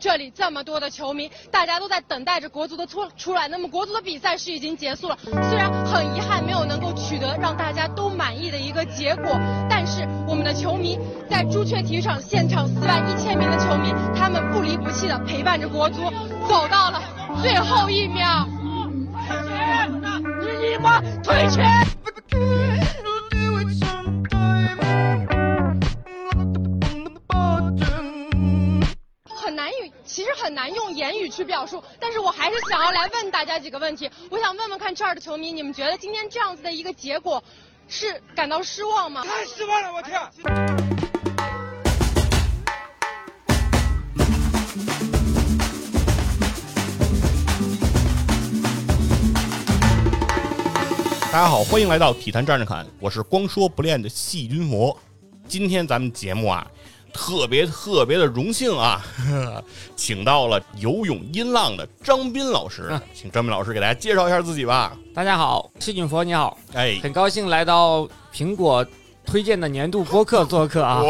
这里这么多的球迷，大家都在等待着国足的出出来。那么国足的比赛是已经结束了，虽然很遗憾没有能够取得让大家都满意的一个结果，但是我们的球迷在朱雀体育场现场四万一千名的球迷，他们不离不弃的陪伴着国足，走到了最后一秒。你妈退钱！很难用言语去表述，但是我还是想要来问大家几个问题。我想问问看这儿的球迷，你们觉得今天这样子的一个结果，是感到失望吗？太失望了，我天！大家好，欢迎来到体坛站着侃，我是光说不练的细菌魔。今天咱们节目啊，特别特别的荣幸啊，请到了游泳音浪的张斌老师，请张斌老师给大家介绍一下自己吧。大家好，细菌佛你好，哎，很高兴来到苹果推荐的年度播客做客啊。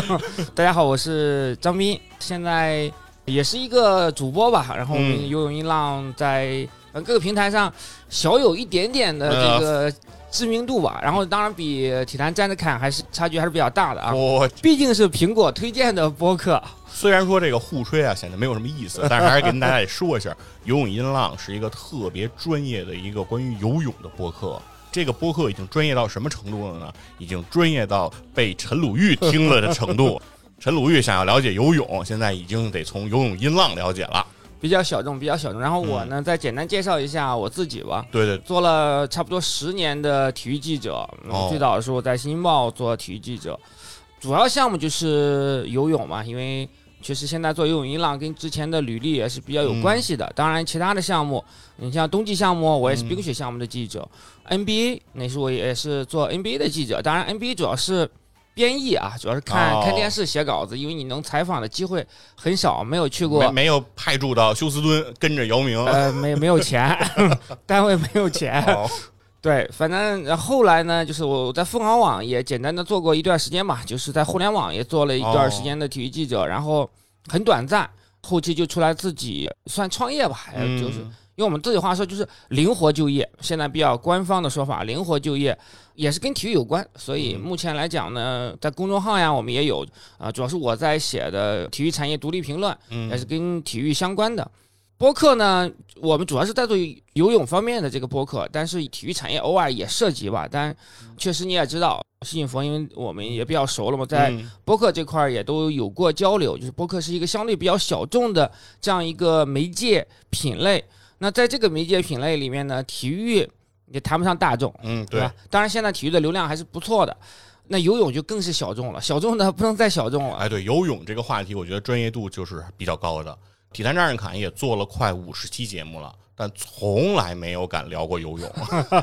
大家好，我是张斌，现在也是一个主播吧。然后我们嗯游泳音浪在呃各个平台上小有一点点的这个知名度吧。然后当然比体坛站着看还是差距还是比较大的啊。我毕竟是苹果推荐的播客，虽然说这个互吹啊显得没有什么意思，但是还是跟大家也说一下，游泳音浪是一个特别专业的一个关于游泳的播客。这个播客已经专业到什么程度了呢？已经专业到被陈鲁豫听了的程度。陈鲁豫想要了解游泳，现在已经得从游泳音浪了解了。比较小众，比较小众。然后我嗯呢，再简单介绍一下我自己吧。对对，做了差不多十年的体育记者，最早的时候在《新京报》做体育记者，主要项目就是游泳嘛，因为确实现在做游泳音浪跟之前的履历也是比较有关系的。当然，其他的项目，你像冬季项目，我也是嗯冰雪项目的记者、n b a 那时候我也是做 NBA 的记者，当然 NBA 主要是。编译啊，主要是看、哦看电视写稿子，因为你能采访的机会很少，没有去过没没有派驻到休斯敦跟着姚明。呃，没没有钱，单位没有钱。哦对，反正呃后来呢，就是我在凤凰网也简单的做过一段时间吧，就是在互联网也做了一段时间的体育记者，然后很短暂，后期就出来自己算创业吧，就是。嗯用我们自己话说，就是灵活就业。现在比较官方的说法，灵活就业也是跟体育有关。所以嗯目前来讲呢，在公众号呀，我们也有啊、主要是我在写的体育产业独立评论，嗯也是跟体育相关的。播客呢，我们主要是在做游泳方面的这个播客，但是体育产业偶尔也涉及吧。但确实你也知道，细菌佛，因为我们也比较熟了嘛，在嗯播客这块儿也都有过交流。就是播客是一个相对比较小众的这样一个媒介品类。那在这个媒介品类里面呢，体育也谈不上大众，嗯，对对吧？当然，现在体育的流量还是不错的。那游泳就更是小众了，小众的不能再小众了。哎，对，游泳这个话题，我觉得专业度就是比较高的。体坛站着侃也做了快五十期节目了，但从来没有敢聊过游泳。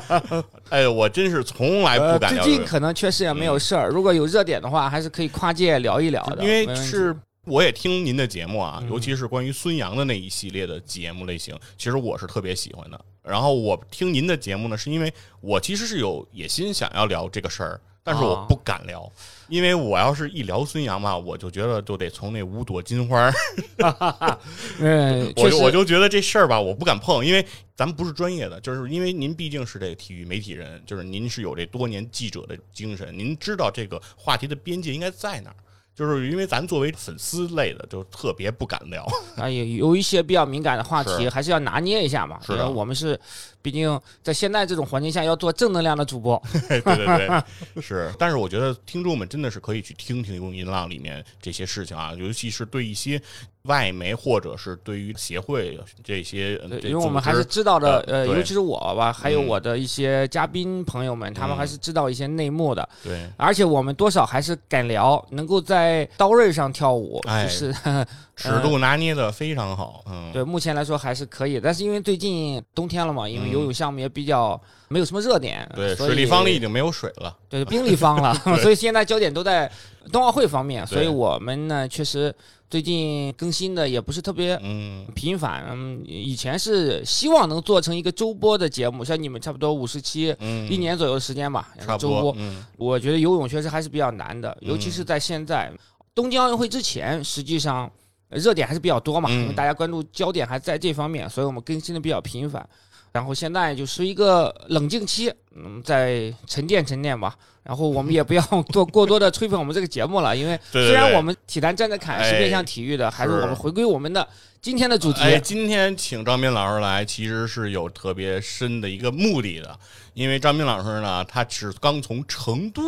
哎，我真是从来不敢最聊游泳，近可能确实也没有事儿，如果有热点的话，还是可以跨界聊一聊的。因为是我也听您的节目啊，嗯。尤其是关于孙杨的那一系列的节目类型，其实我是特别喜欢的。然后我听您的节目呢，是因为我其实是有野心想要聊这个事儿，但是我啊不敢聊，因为我要是一聊孙杨嘛，我就觉得就得从那五朵金花儿。嗯，我就我就觉得这事儿吧，我不敢碰，因为咱们不是专业的，就是因为您毕竟是这个体育媒体人，就是您是有这多年记者的精神，您知道这个话题的边界应该在哪儿。就是因为咱作为粉丝类的，就特别不敢聊。啊，有有一些比较敏感的话题，是还是要拿捏一下嘛。是的我们是，毕竟在现在这种环境下，要做正能量的主播。对 对对，是。但是我觉得听众们真的是可以去听听《用音浪》里面这些事情啊，尤其是对一些外媒或者是对于协会这些，因为我们还是知道的，呃，尤其是我吧，还有嗯我的一些嘉宾朋友们，他们嗯还是知道一些内幕的，对而且我们多少还是敢聊，能够在刀刃上跳舞，哎就是 尺度拿捏的非常好。嗯，对，目前来说还是可以。但是因为最近冬天了嘛，因为嗯游泳项目也比较没有什么热点，对，水立方里已经没有水了。对，冰立方了，所以现在焦点都在冬奥会方面，所以我们呢，确实最近更新的也不是特别嗯，频繁。嗯，以前是希望能做成一个周播的节目，像你们差不多五十期，嗯，一年左右的时间吧，周播差不多。。嗯我觉得游泳确实还是比较难的，尤其是在现在东京奥运会之前，实际上热点还是比较多嘛，嗯因为大家关注焦点还在这方面，所以我们更新的比较频繁。然后现在就是一个冷静期，嗯，再沉淀沉淀吧。然后我们也不要 做过多的吹捧我们这个节目了，因为虽然我们体坛站着侃是哎面向体育的，还是是我们回归我们的今天的主题。哎，今天请张斌老师来，其实是有特别深的一个目的的，因为张斌老师呢，他是刚从成都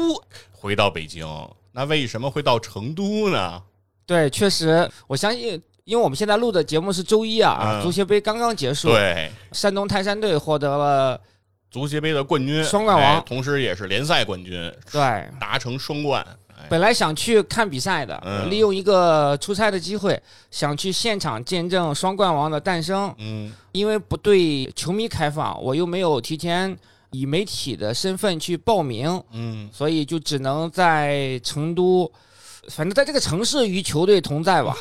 回到北京。那为什么会到成都呢？对，确实，我相信，因为我们现在录的节目是周一啊，嗯足协杯刚刚结束，对，山东泰山队获得了足协杯的冠军，双冠王哎同时也是联赛冠军，对。达成双冠。哎，本来想去看比赛的，嗯利用一个出差的机会，想去现场见证双冠王的诞生。嗯，因为不对球迷开放，我又没有提前以媒体的身份去报名，嗯，所以就只能在成都，反正在这个城市与球队同在吧。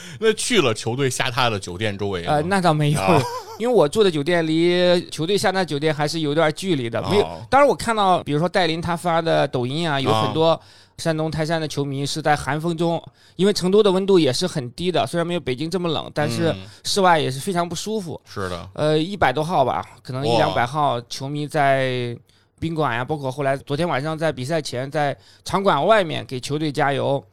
那去了球队下榻的酒店周围吗呃，那倒没有，啊。因为我住的酒店离球队下榻酒店还是有点距离的。没有哦，当然我看到，比如说戴琳他发的抖音啊，有啊。很多山东泰山的球迷是在寒风中，因为成都的温度也是很低的，虽然没有北京这么冷，但是嗯。室外也是非常不舒服。是的，呃，一百多号吧，可能一两百号球迷在宾馆呀，包括后来昨天晚上在比赛前在场馆外面给球队加油。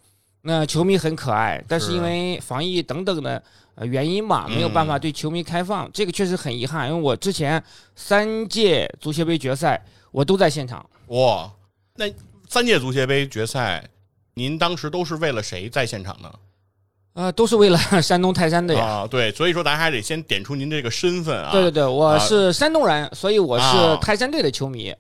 那球迷很可爱，但是是因为防疫等等的呃原因嘛，没有办法嗯对球迷开放，这个确实很遗憾。因为我之前三届足协杯决赛我都在现场，哇，那三届足协杯决赛，您当时都是为了谁在现场呢？呃，都是为了 山东泰山队啊。啊，对，所以说咱还得先点出您这个身份啊。对对对，我啊是山东人，所以我是啊泰山队的球迷。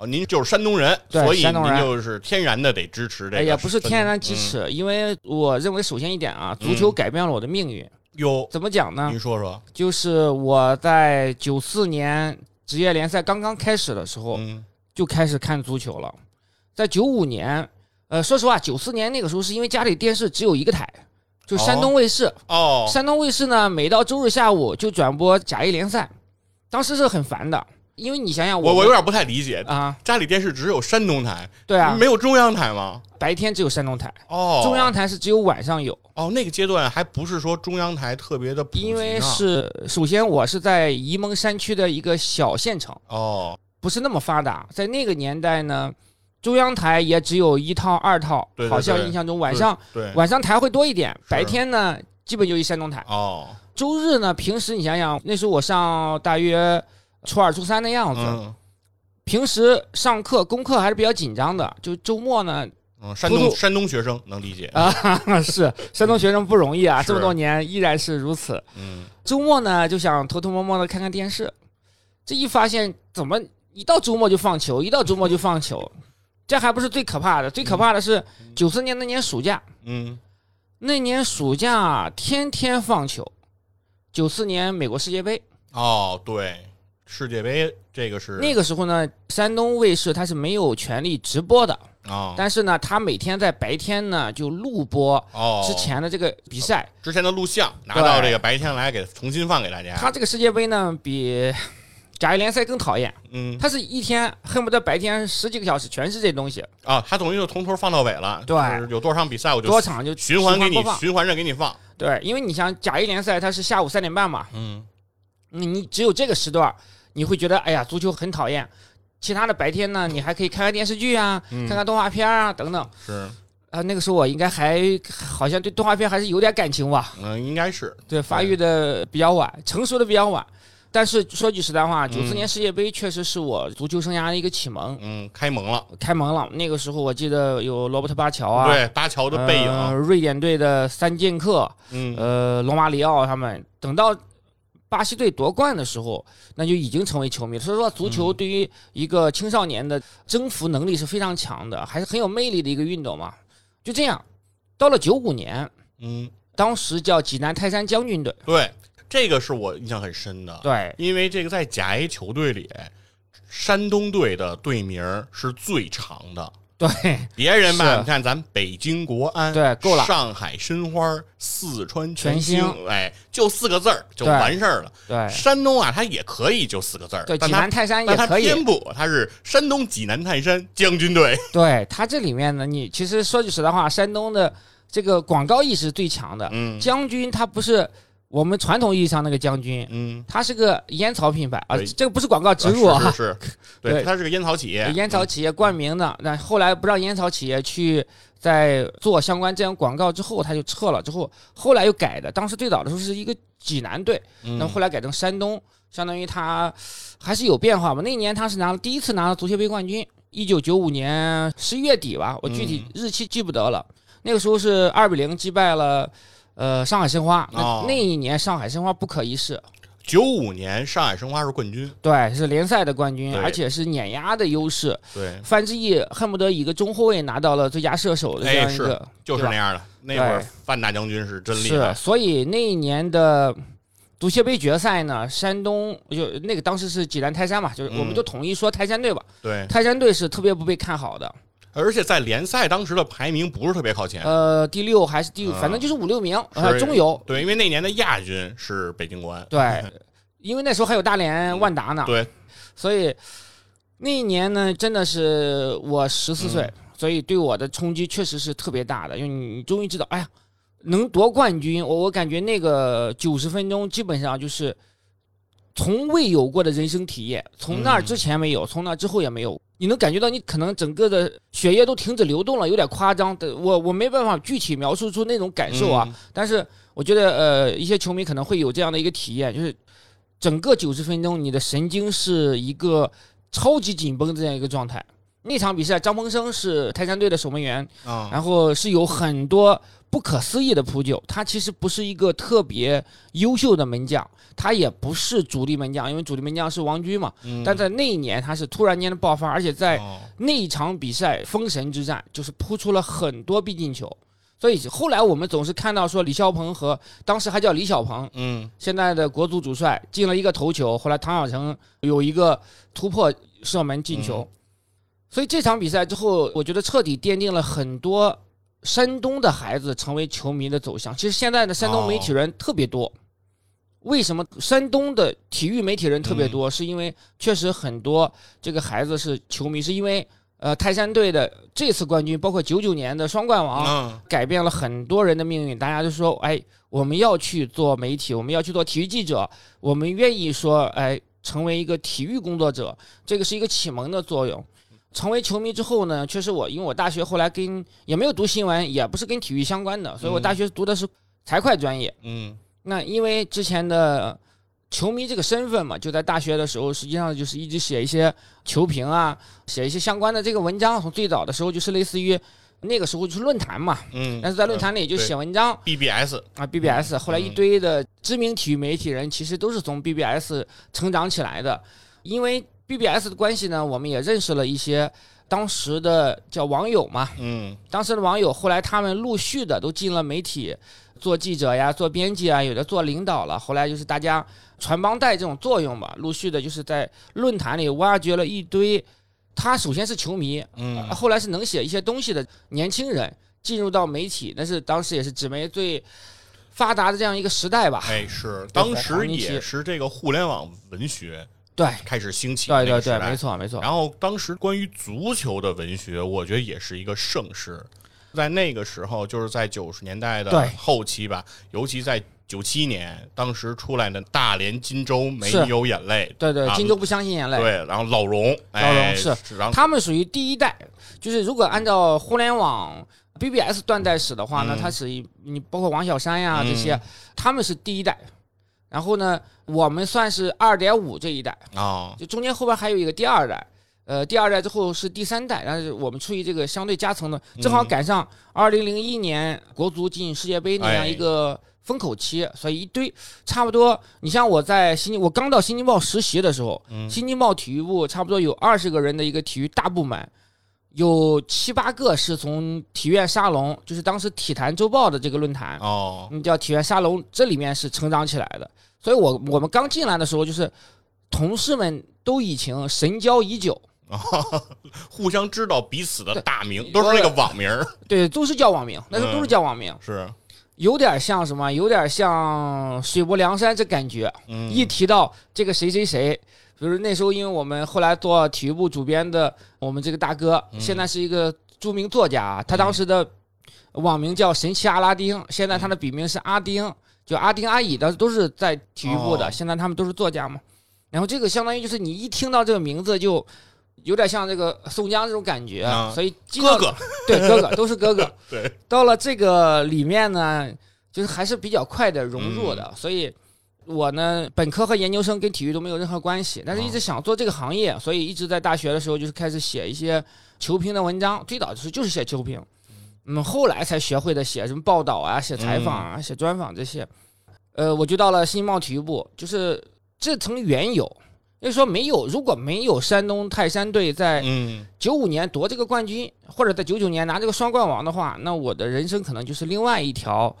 哦，您就是山东人，对所以您就是天然的得支持这个。哎呀，不是天然支嗯。持，因为我认为首先一点啊，足球嗯改变了我的命运。有，怎么讲呢您？说说。就是我在九四年职业联赛刚刚开始的时候，嗯，就开始看足球了。在九五年，呃，说实话，九四年那个时候是因为家里电视只有一个台，就山东卫视。哦，山东卫视呢，每到周日下午就转播甲 A 联赛，当时是很烦的，因为你想想们我我有点不太理解，啊，家里电视只有山东台，对啊，没有中央台吗？白天只有山东台，哦，中央台是只有晚上有。哦，那个阶段还不是说中央台特别的因为是首先我是在沂蒙山区的一个小县城，哦，不是那么发达。在那个年代呢，中央台也只有一套、二套，对对好像印象中晚上对晚上台会多一点，白天呢基本就一山东台。哦，周日呢，平时你想想，那时候我上大约初二、初三的样子，嗯平时上课功课还是比较紧张的，就周末呢嗯，山东山东学生能理解，啊，是山东学生不容易啊，是这么多年依然是如此。嗯，周末呢就想偷偷摸摸的看看电视，这一发现怎么一到周末就放球，一到周末就放球，这还不是最可怕的，最可怕的是九四年那年暑假，嗯，那年暑假天天放球。九四年美国世界杯哦，对，世界杯这个是那个时候呢，山东卫视它是没有权利直播的，啊，但是呢，它每天在白天呢就录播哦，之前的这个比赛。之前的录像拿到这个白天来给重新放给大家，它这个世界杯呢比甲 A 联赛更讨厌，嗯。它是一天恨不得白天十几个小时全是这东西，啊，他等于就从头放到尾了，对。就是有多少场比赛我就多场就循环给你放。循环着给你放，对，因为你想甲 A 联赛它是下午三点半嘛，嗯。你你只有这个时段，你会觉得哎呀足球很讨厌。其他的白天呢，你还可以看看电视剧啊，嗯看看动画片啊等等。是，啊，那个时候我应该还好像对动画片还是有点感情吧，嗯，应该是对，发育的比较晚，成熟的比较晚。但是说句实在话，九四嗯年世界杯确实是我足球生涯的一个启蒙，嗯开蒙了，开蒙了。那个时候我记得有罗伯特巴乔啊，对，巴乔的背呃影，瑞典队的三剑客，嗯呃，罗马里奥他们，等到巴西队夺冠的时候，那就已经成为球迷。所以说，足球嗯对于一个青少年的征服能力是非常强的，还是很有魅力的一个运动嘛。就这样，到了九五年，嗯，当时叫济南泰山将军队，对，这个是我印象很深的，对，因为这个在甲 A 球队里，山东队的队名是最长的。对，别人吧，你看咱北京国安，对够了上海申花，四川全全兴，哎，就四个字儿就完事儿了。对，山东啊，它也可以就四个字儿，对，济南泰山也可以。偏不，它是山东济南泰山将军队。对它这里面呢，你其实说句实在话，山东的这个广告意识最强的。嗯将军他不是我们传统意义上那个将军，嗯，他是个烟草品牌啊，这个不是广告植入啊，是是是，对，对它是个烟草企业，烟草企业冠名的。那后来不让烟草企业去在做相关这样广告之后，他就撤了。之后后来又改的，当时最早的时候是一个济南队，嗯，那么后来改成山东，相当于他还是有变化嘛。那一年他是拿了第一次拿了足协杯冠军，一九九五年十一月底吧，我具体日期记不得了。那个时候是二比零击败了呃上海申花，那、哦。那一年上海申花不可一世，九五年上海申花是冠军，对，是联赛的冠军，对。而且是碾压的优势。对，范志毅恨不得一个中后卫拿到了最佳射手的这样一个，就是那样的。那会儿范大将军是真厉害是，害，所以那一年的足协杯决赛呢，山东就那个当时是济南泰山嘛，就是我们嗯。就统一说泰山队吧。对，泰山队是特别不被看好的，而且在联赛当时的排名不是特别靠前，呃，第六还是第五，嗯反正就是五六名，呃，中游。对，因为那年的亚军是北京国安，对，因为那时候还有大连万达呢，对，所以那一年呢，真的是我十四岁，嗯。所以对我的冲击确实是特别大的，因为你终于知道，哎呀，能夺冠军，我我感觉那个九十分钟基本上就是从未有过的人生体验，从那儿之前没有，从那之后也没有。你能感觉到你可能整个的血液都停止流动了，有点夸张的。我我没办法具体描述出那种感受啊，嗯但是我觉得呃，一些球迷可能会有这样的一个体验，就是整个九十分钟你的神经是一个超级紧绷这样一个状态。那场比赛，张鹏生是泰山队的守门员，啊，然后是有很多不可思议的扑救。他其实不是一个特别优秀的门将，他也不是主力门将，因为主力门将是王军嘛。嗯但在那一年，他是突然间的爆发，而且在哦那一场比赛封神之战，就是扑出了很多必进球。所以后来我们总是看到说李霄鹏和当时还叫李小鹏，嗯现在的国足主帅进了一个头球，后来唐小成有一个突破射门进球，所以这场比赛之后，我觉得彻底奠定了很多山东的孩子成为球迷的走向。其实现在的山东媒体人特别多，为什么山东的体育媒体人特别多？是因为确实很多这个孩子是球迷，是因为呃泰山队的这次冠军，包括九九年的双冠王，嗯改变了很多人的命运。大家就说，哎，我们要去做媒体，我们要去做体育记者，我们愿意说，哎，成为一个体育工作者，这个是一个启蒙的作用。成为球迷之后呢，确实我因为我大学后来跟也没有读新闻，也不是跟体育相关的，所以我大学读的是财会专业。嗯那因为之前的球迷这个身份嘛，就在大学的时候，实际上就是一直写一些球评啊，写一些相关的这个文章。从最早的时候就是类似于那个时候就是论坛嘛，嗯，但是在论坛里就写文章 BBS，啊，BBS。后来一堆的知名体育媒体人其实都是从 BBS 成长起来的，因为 BBS 的关系呢，我们也认识了一些当时的叫网友嘛，嗯。当时的网友，后来他们陆续的都进了媒体，做记者呀，做编辑啊，有的做领导了。后来就是大家传帮带这种作用吧，陆续的就是在论坛里挖掘了一堆，他首先是球迷，嗯。后来是能写一些东西的年轻人进入到媒体，那是当时也是纸媒最发达的这样一个时代吧。哎是，当时也是这个互联网文学对，开始兴起对对对，没错没错。然后当时关于足球的文学，我觉得也是一个盛世。在那个时候，就是在九十年代的后期吧，尤其在九七年，当时出来的大连金州没有眼泪，对对，啊金州不相信眼泪。对，然后老荣，老荣哎是，然后他们属于第一代，就是如果按照互联网 BBS 断代史的话呢，嗯它是一你包括王小山呀、嗯这些，他们是第一代。然后呢，我们算是二点五这一代，啊，就中间后边还有一个第二代，呃，第二代之后是第三代，但是我们处于这个相对夹层的，正好嗯赶上二零零一年国足进世界杯那样哎一个风口期，所以一堆差不多。你像我在新我刚到新京报实习的时候，嗯。新京报体育部差不多有二十个人的一个体育大部门，有七八个是从体院沙龙，就是当时体坛周报的这个论坛，哦，嗯，叫体院沙龙，这里面是成长起来的。所以我我们刚进来的时候，就是同事们都已经神交已久，互相知道彼此的大名，都是那个网名，对，都是叫网名，那时候都是叫网名，是，有点像什么，有点像水泊梁山这感觉。嗯，一提到这个谁谁谁，比如那时候，因为我们后来做体育部主编的我们这个大哥，嗯现在是一个著名作家，他当时的网名叫神奇阿拉丁，现在他的笔名是阿丁，就阿丁阿乙的都是在体育部的，哦现在他们都是作家嘛。然后这个相当于就是你一听到这个名字就有点像这个宋江这种感觉，啊所以哥哥，对哥哥都是哥哥。对，到了这个里面呢，就是还是比较快的融入的，所以。我呢，本科和研究生跟体育都没有任何关系，但是一直想做这个行业，所以一直在大学的时候就是开始写一些球评的文章，最早就是就是写球评，嗯，后来才学会的写什么报道啊、写采访啊、写专访这些。呃，我就到了新京报体育部，就是这层缘由，就是说没有，如果没有山东泰山队在嗯。九五年夺这个冠军，或者在九九年拿这个双冠王的话，那我的人生可能就是另外一条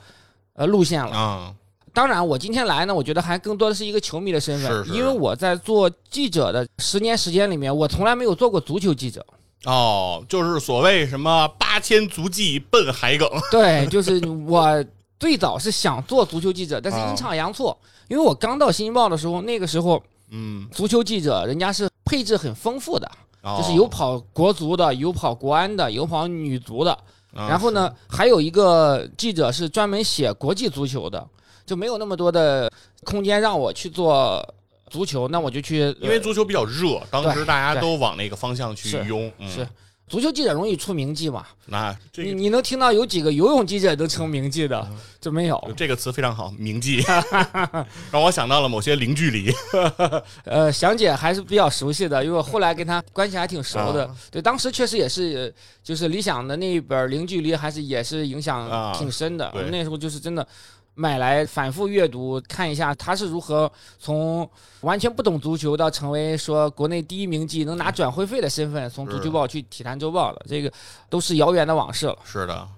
呃路线了。啊，当然，我今天来呢，我觉得还更多的是一个球迷的身份，是是因为我在做记者的十年时间里面，我从来没有做过足球记者。哦，就是所谓什么八千足迹奔海埂，对，就是我最早是想做足球记者，但是啊。阴差阳错，因为我刚到《新京报》的时候，那个时候嗯，足球记者人家是配置很丰富的，哦。就是有跑国足的，有跑国安的，有跑女足的，啊。然后呢，还有一个记者是专门写国际足球的，就没有那么多的空间让我去做足球，那我就去，因为足球比较热，当时大家都往那个方向去是拥，嗯。是足球记者容易出名记嘛，那这个你你能听到有几个游泳记者能成名记的，就没有。这个词非常好，名记，让我想到了某些零距离。呃，祥姐还是比较熟悉的，因为我后来跟她关系还挺熟的。啊。对，当时确实也是，就是理想的那一本《零距离》，还是也是影响啊。挺深的。对。那时候就是真的买来反复阅读，看一下他是如何从完全不懂足球到成为说国内第一名记，能拿转会费的身份，从足球报去体坛周报的，这个都是遥远的往事了。是的，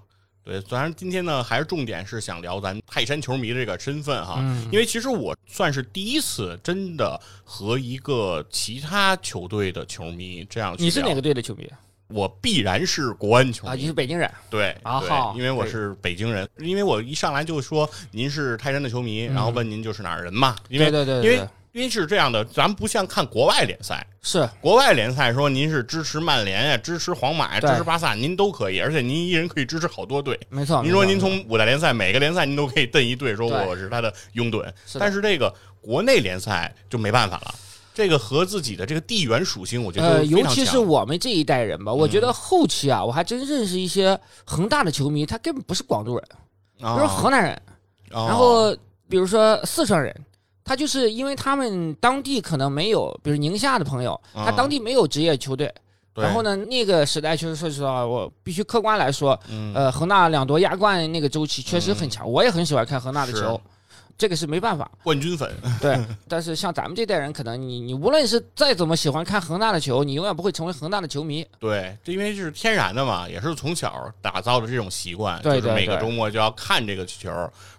对，虽然今天呢，还是重点是想聊咱泰山球迷这个身份哈，嗯因为其实我算是第一次真的和一个其他球队的球迷这样去你是哪个？队的球迷我必然是国安球迷，啊？你是北京人。对对啊好，因为我是北京人，因为我一上来就说您是泰山的球迷，然后问您就是哪儿人嘛，因为嗯对对对因为因为是这样的，咱不像看国外联赛，是。国外联赛说您是支持曼联呀、支持皇马呀、支持巴萨，您都可以，而且您一人可以支持好多队。没错。您说您从五大联赛每个联赛您都可以蹬一队，说我是他的拥趸，但是这个国内联赛就没办法了，这个和自己的这个地缘属性，我觉得呃，尤其是我们这一代人吧，我觉得后期啊，我还真认识一些恒大的球迷，他根本不是广州人，啊。都是河南人，哦然后比如说四川人。他就是因为他们当地可能没有，比如宁夏的朋友，啊。他当地没有职业球队。对。然后呢，那个时代确实说实话，我必须客观来说，嗯。呃，恒大两夺亚冠那个周期确实很强，我也很喜欢看恒大的球，这个是没办法。冠军粉，对，但是像咱们这代人，可能你你无论是再怎么喜欢看恒大的球，你永远不会成为恒大的球迷。对，这因为是天然的嘛，也是从小打造的这种习惯，对对就是每个周末就要看这个球，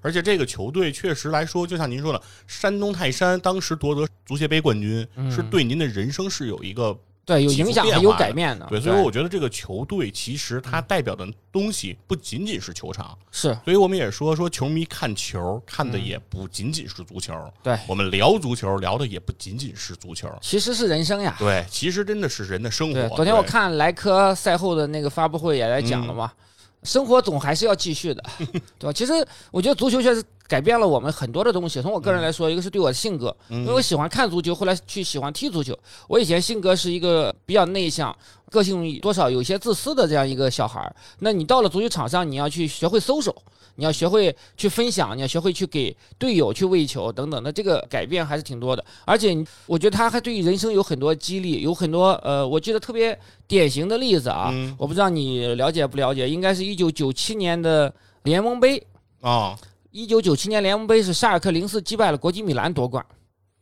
而且这个球队确实来说，就像您说的，山东泰山当时夺得足协杯冠军，嗯是对您的人生是有一个对，有影响有改变的。对，所以我觉得这个球队其实它代表的东西不仅仅是球场，是所以我们也说说球迷看球看的嗯也不仅仅是足球，对我们聊足球聊的也不仅仅是足球，其实是人生呀。对，其实真的是人的生活。对，昨天我看莱科赛后的那个发布会也来讲了嘛，嗯生活总还是要继续的，对吧？其实我觉得足球确实改变了我们很多的东西。从我个人来说，一个是对我的性格，因为我喜欢看足球，后来去喜欢踢足球。我以前性格是一个比较内向，个性多少有些自私的这样一个小孩儿。那你到了足球场上，你要去学会搜手，你要学会去分享，你要学会去给队友去喂球等等。那这个改变还是挺多的，而且我觉得他还对人生有很多激励，有很多呃，我记得特别典型的例子啊。嗯我不知道你了解不了解，应该是一九九七年的联盟杯。啊一九九七年联盟杯是沙尔克零四击败了国际米兰夺冠。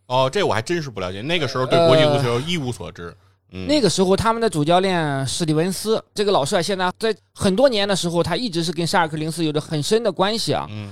哦，这我还真是不了解，那个时候对国际足球一无所知。嗯，那个时候，他们的主教练史蒂文斯这个老帅，现在在很多年的时候，他一直是跟沙尔克零四有着很深的关系啊。嗯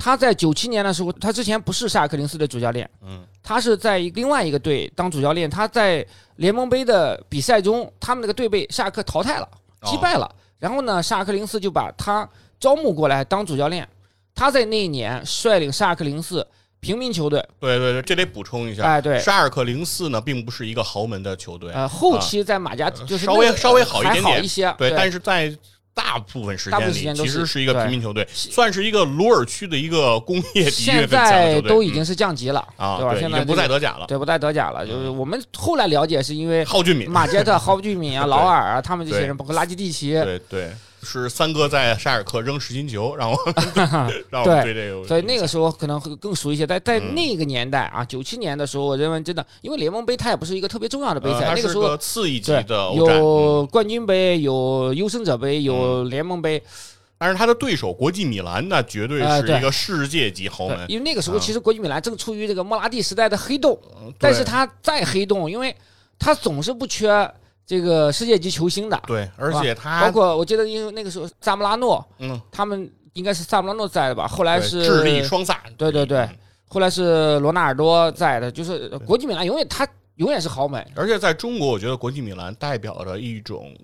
他在九七年的时候，他之前不是沙尔克零四的主教练，嗯他是在另外一个队当主教练。他在联盟杯的比赛中，他们那个队被沙尔克淘汰了，击败了。然后呢，沙尔克零四就把他招募过来当主教练。他在那一年率领沙尔克零四平民球队，对对对，这得补充一下。哎，对，沙尔克零四呢，并不是一个豪门的球队，呃，后期在马加就是稍微稍微好一点点。好一些，对，但是是在大部分时间里其实是一个平民球队，算是一个鲁尔区的一个工业底蕴现在都已经是降级了，啊，对吧？已经不现在这个再德甲了。对不再德甲了，就是我们后来了解是因为浩俊敏，马杰特、蒿俊闵啊、劳尔啊，他们这些人，包括拉基蒂奇，对对，是三哥在沙尔克扔实心球，让我 让我们对这个所以那个时候可能会更熟一些。在在嗯。那个年代啊，九七年的时候，我认为真的，因为联盟杯它也不是一个特别重要的杯赛，呃那个时候次一级的有冠军杯，有优胜者杯，有联盟杯。但是他的对手国际米兰那绝对是一个世界级豪对门，因为那个时候啊其实国际米兰正处于这个莫拉蒂时代的黑洞，嗯但是他再黑洞，因为他总是不缺这个世界级球星的，对，而且他包括我记得因为那个时候萨姆拉诺嗯，他们应该是萨姆拉诺在的吧，后来是对智利双萨，对对对。嗯。后来是罗纳尔多在的，就是国际米兰永远他永远是豪门。而且在中国，我觉得国际米兰代表着一种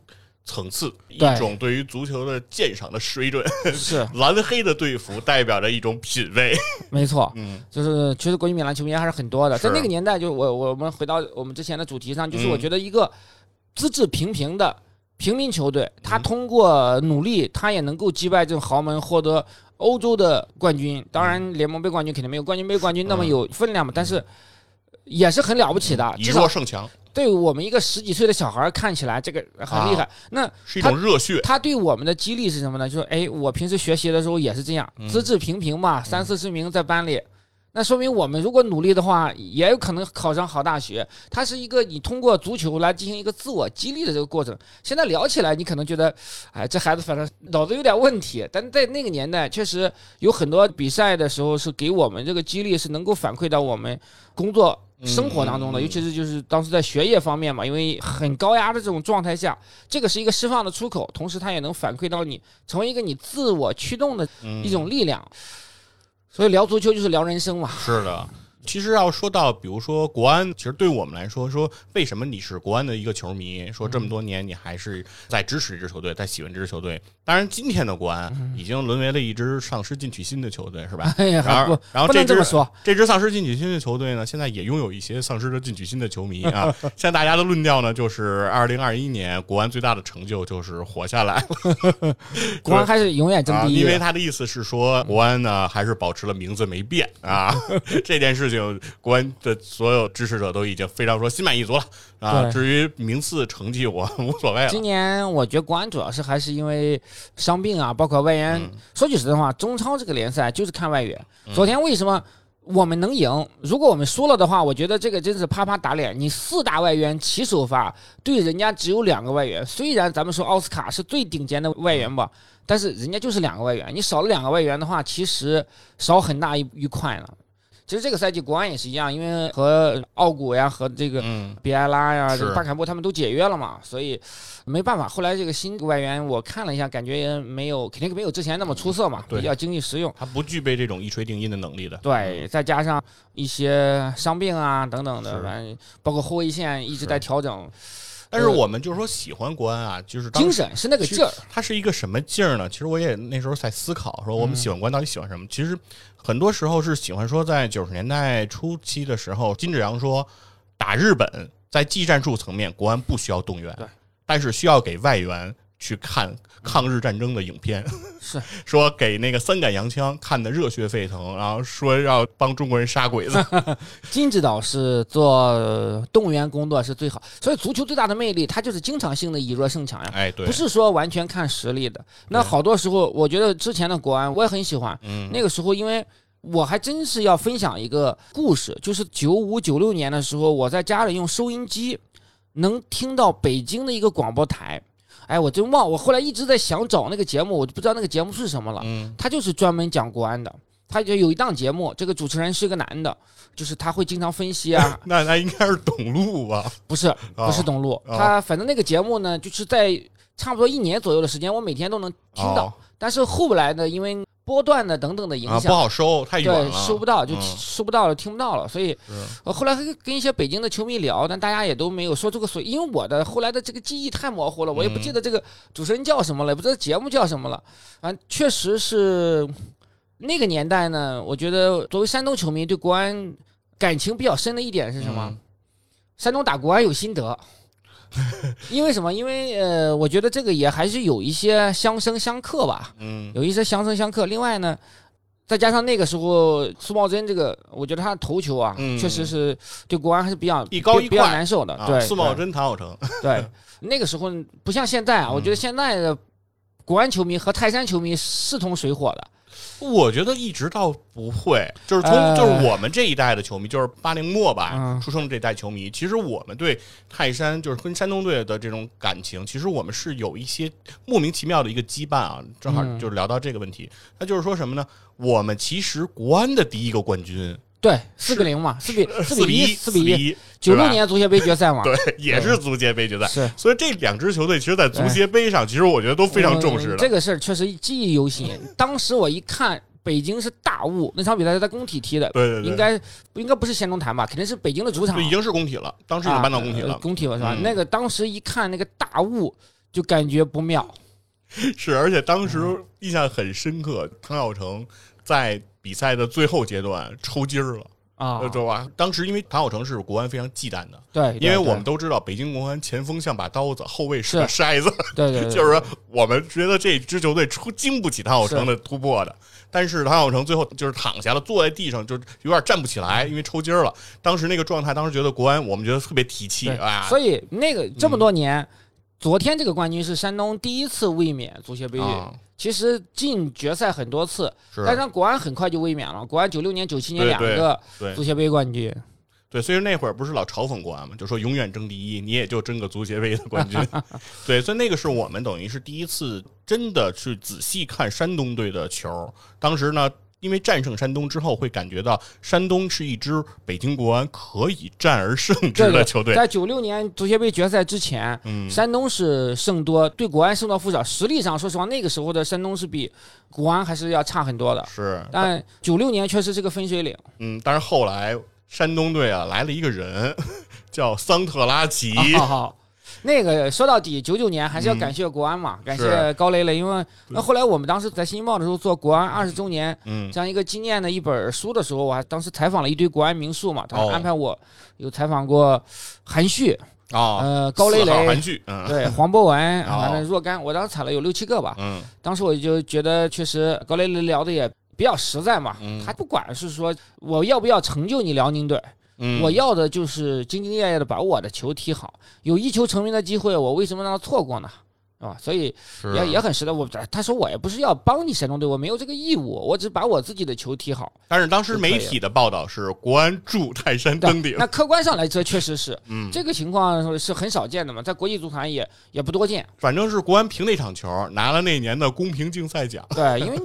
层次，一种对于足球的鉴赏的水准。是。蓝黑的队服代表着一种品味。没错，嗯，就是其实国际米兰球迷还是很多的，在那个年代，就我我们回到我们之前的主题上，就是嗯。我觉得一个资质平平的平民球队，嗯他通过努力，他也能够击败这种豪门，获得欧洲的冠军。当然，联盟杯冠军肯定没有冠军杯冠军那么嗯有分量嘛，但是也是很了不起的。以弱胜强对我们一个十几岁的小孩看起来，这个很厉害。那是一种热血。他对我们的激励是什么呢？就是哎，我平时学习的时候也是这样，嗯资质平平嘛，三四十名在班里。那说明我们如果努力的话，也有可能考上好大学。它是一个你通过足球来进行一个自我激励的这个过程。现在聊起来，你可能觉得，哎，这孩子反正脑子有点问题。但在那个年代，确实有很多比赛的时候是给我们这个激励，是能够反馈到我们工作生活当中的，嗯尤其是就是当时在学业方面嘛，因为很高压的这种状态下，这个是一个释放的出口，同时它也能反馈到你成为一个你自我驱动的嗯一种力量。所以聊足球就是聊人生嘛。是的。其实要说到，比如说国安，其实对我们来说，说为什么你是国安的一个球迷，说这么多年你还是在支持这支球队，在喜欢这支球队。当然，今天的国安已经沦为了一支丧失进取心的球队，是吧？哎呀，然后然后这支这么说。这支丧失进取心的球队呢，现在也拥有一些丧失了进取心的球迷啊。现在大家的论调呢，就是二零二一年国安最大的成就就是活下来了 国安还是永远争啊，第一的，因为他的意思是说，国安呢还是保持了名字没变啊。这件事情，国安的所有支持者都已经非常说心满意足了啊。至于名次成绩，我无所谓了今。年我觉得国安主要是还是因为伤病啊，包括外援。嗯说句实在话，中超这个联赛就是看外援。昨天为什么我们能赢？如果我们输了的话，我觉得这个真是啪啪打脸。你四大外援齐首发，对人家只有两个外援。虽然咱们说奥斯卡是最顶尖的外援吧，但是人家就是两个外援。你少了两个外援的话，其实少很大一一块呢。其实这个赛季国安也是一样，因为和奥古呀和这个嗯，比埃拉呀、是这个巴坎布他们都解约了嘛，所以没办法。后来这个新外援我看了一下，感觉也没有，肯定没有之前那么出色嘛，对比较经济实用。他不具备这种一锤定音的能力的。对，再加上一些伤病啊等等的，反正包括后卫线一直在调整，但是我们就是说喜欢国安啊，就是当精神是那个劲儿。它是一个什么劲儿呢？其实我也那时候在思考，说嗯我们喜欢国安到底喜欢什么？其实很多时候是喜欢说，在九十年代初期的时候，金志扬说打日本，在技战术层面，国安不需要动员对，但是需要给外援去看抗日战争的影片，是。说给那个三杆洋枪看的热血沸腾，然后说要帮中国人杀鬼子，金指导是做动员工作是最好，所以足球最大的魅力，它就是经常性的以弱胜强呀。哎，对，不是说完全看实力的，那好多时候，我觉得之前的国安我也很喜欢，嗯，那个时候，因为我还真是要分享一个故事，就是九五九六年的时候，我在家里用收音机能听到北京的一个广播台。哎，我真忘，我后来一直在想找那个节目，我就不知道那个节目是什么了。嗯他就是专门讲国安的，他就有一档节目，这个主持人是个男的，就是他会经常分析啊，那那应该是董路吧？不是不是董路，哦他反正那个节目呢，就是在差不多一年左右的时间，我每天都能听到。哦但是后来呢，因为波段的等等的影啊，响，不好收，太远对，了，收不到，就嗯收不到了，听不到了。所以，是呃，后来跟跟一些北京的球迷聊，但大家也都没有说出个所以，因为我的后来的这个记忆太模糊了，我也不记得这个主持人叫什么了，也不知道节目叫什么了。反正确实是那个年代呢，我觉得作为山东球迷对国安感情比较深的一点是什么？嗯山东打国安有心得，因为什么？因为呃，我觉得这个也还是有一些相生相克吧，嗯，有一些相生相克。另外呢，再加上那个时候苏茂贞这个，我觉得他的头球啊，嗯确实是对国安还是比较一高一比较难受的。啊对，苏茂贞、谭晓成，对对那个时候不像现在啊，我觉得现在的国安球迷和泰山球迷势同水火的。我觉得一直倒不会，就是从、呃就是我们这一代的球迷，就是八零末吧、嗯出生的这代球迷，其实我们对泰山就是跟山东队的这种感情，其实我们是有一些莫名其妙的一个羁绊啊。正好嗯就是聊到这个问题，那就是说什么呢？我们其实国安的第一个冠军，对，四个零嘛，四比四比一，四比，一，九六年足协杯决赛嘛，对，也是足协杯决赛。是所以这两支球队其实，在足协杯上，其实我觉得都非常重视的。嗯这个事儿确实记忆犹新。当时我一看，北京是大雾，那场比赛是在工体踢的，对对对，应该应该不是仙中坛吧？肯定是北京的主场，对已经是工体了，当时已经搬到工体了啊呃。工体了是吧？嗯那个当时一看那个大雾，就感觉不妙。是，而且当时印象很深刻，汤晓成在比赛的最后阶段抽筋儿了，啊，知道吧？当时因为唐小成是国安非常忌惮的，对，因为我们都都知道北京国安前锋像把刀子，后卫是个筛子，对对，就是说我们觉得这支球队出经不起唐小成的突破的。但是唐小成最后就是躺下了，坐在地上，就有点站不起来，因为抽筋儿了。当时那个状态，当时觉得国安，我们觉得特别提气对啊。所以那个这么多年，昨天这个冠军是山东第一次卫冕足协杯。啊，其实进决赛很多次，是但是国安很快就卫冕了。国安九六年、九七年对对两个对足协杯冠军。对，所以那会儿不是老嘲讽国安嘛，就说永远争第一，你也就争个足协杯的冠军。对，所以那个是我们等于是第一次真的去仔细看山东队的球。当时呢，因为战胜山东之后，会感觉到山东是一支北京国安可以战而胜之的球队。在九六年足协杯决赛之前，嗯，山东是胜多，对国安胜多负少。实力上，说实话，那个时候的山东是比国安还是要差很多的。是，但九六年确实是个分水岭。嗯，但是后来山东队啊来了一个人，叫桑特拉奇。好好，那个说到底，九九年还是要感谢国安嘛，感谢高磊磊，因为那后来我们当时在新京报的时候做国安二十周年嗯。这样一个纪念的一本书的时候，我还当时采访了一堆国安名宿嘛，他哦。安排我有采访过韩旭，啊，呃，高磊磊。剧，嗯。对黄博文，啊 反正若干，我当时采了有六七个吧。嗯。当时我就觉得，确实高磊磊聊的也比较实在嘛。嗯。他不管是说我要不要成就你辽宁队，嗯，我要的就是兢兢业业的把我的球踢好，有一球成名的机会，我为什么让他错过呢？是吧？所以也也很实在。我他说我也不是要帮你山东队，我没有这个义务，我只把我自己的球踢好。但是当时媒体的报道是国安驻泰山登顶，那客观上来说，确实是嗯，这个情况是很少见的嘛，在国际足坛也也不多见。反正是国安凭那场球拿了那年的公平竞赛奖。对，因为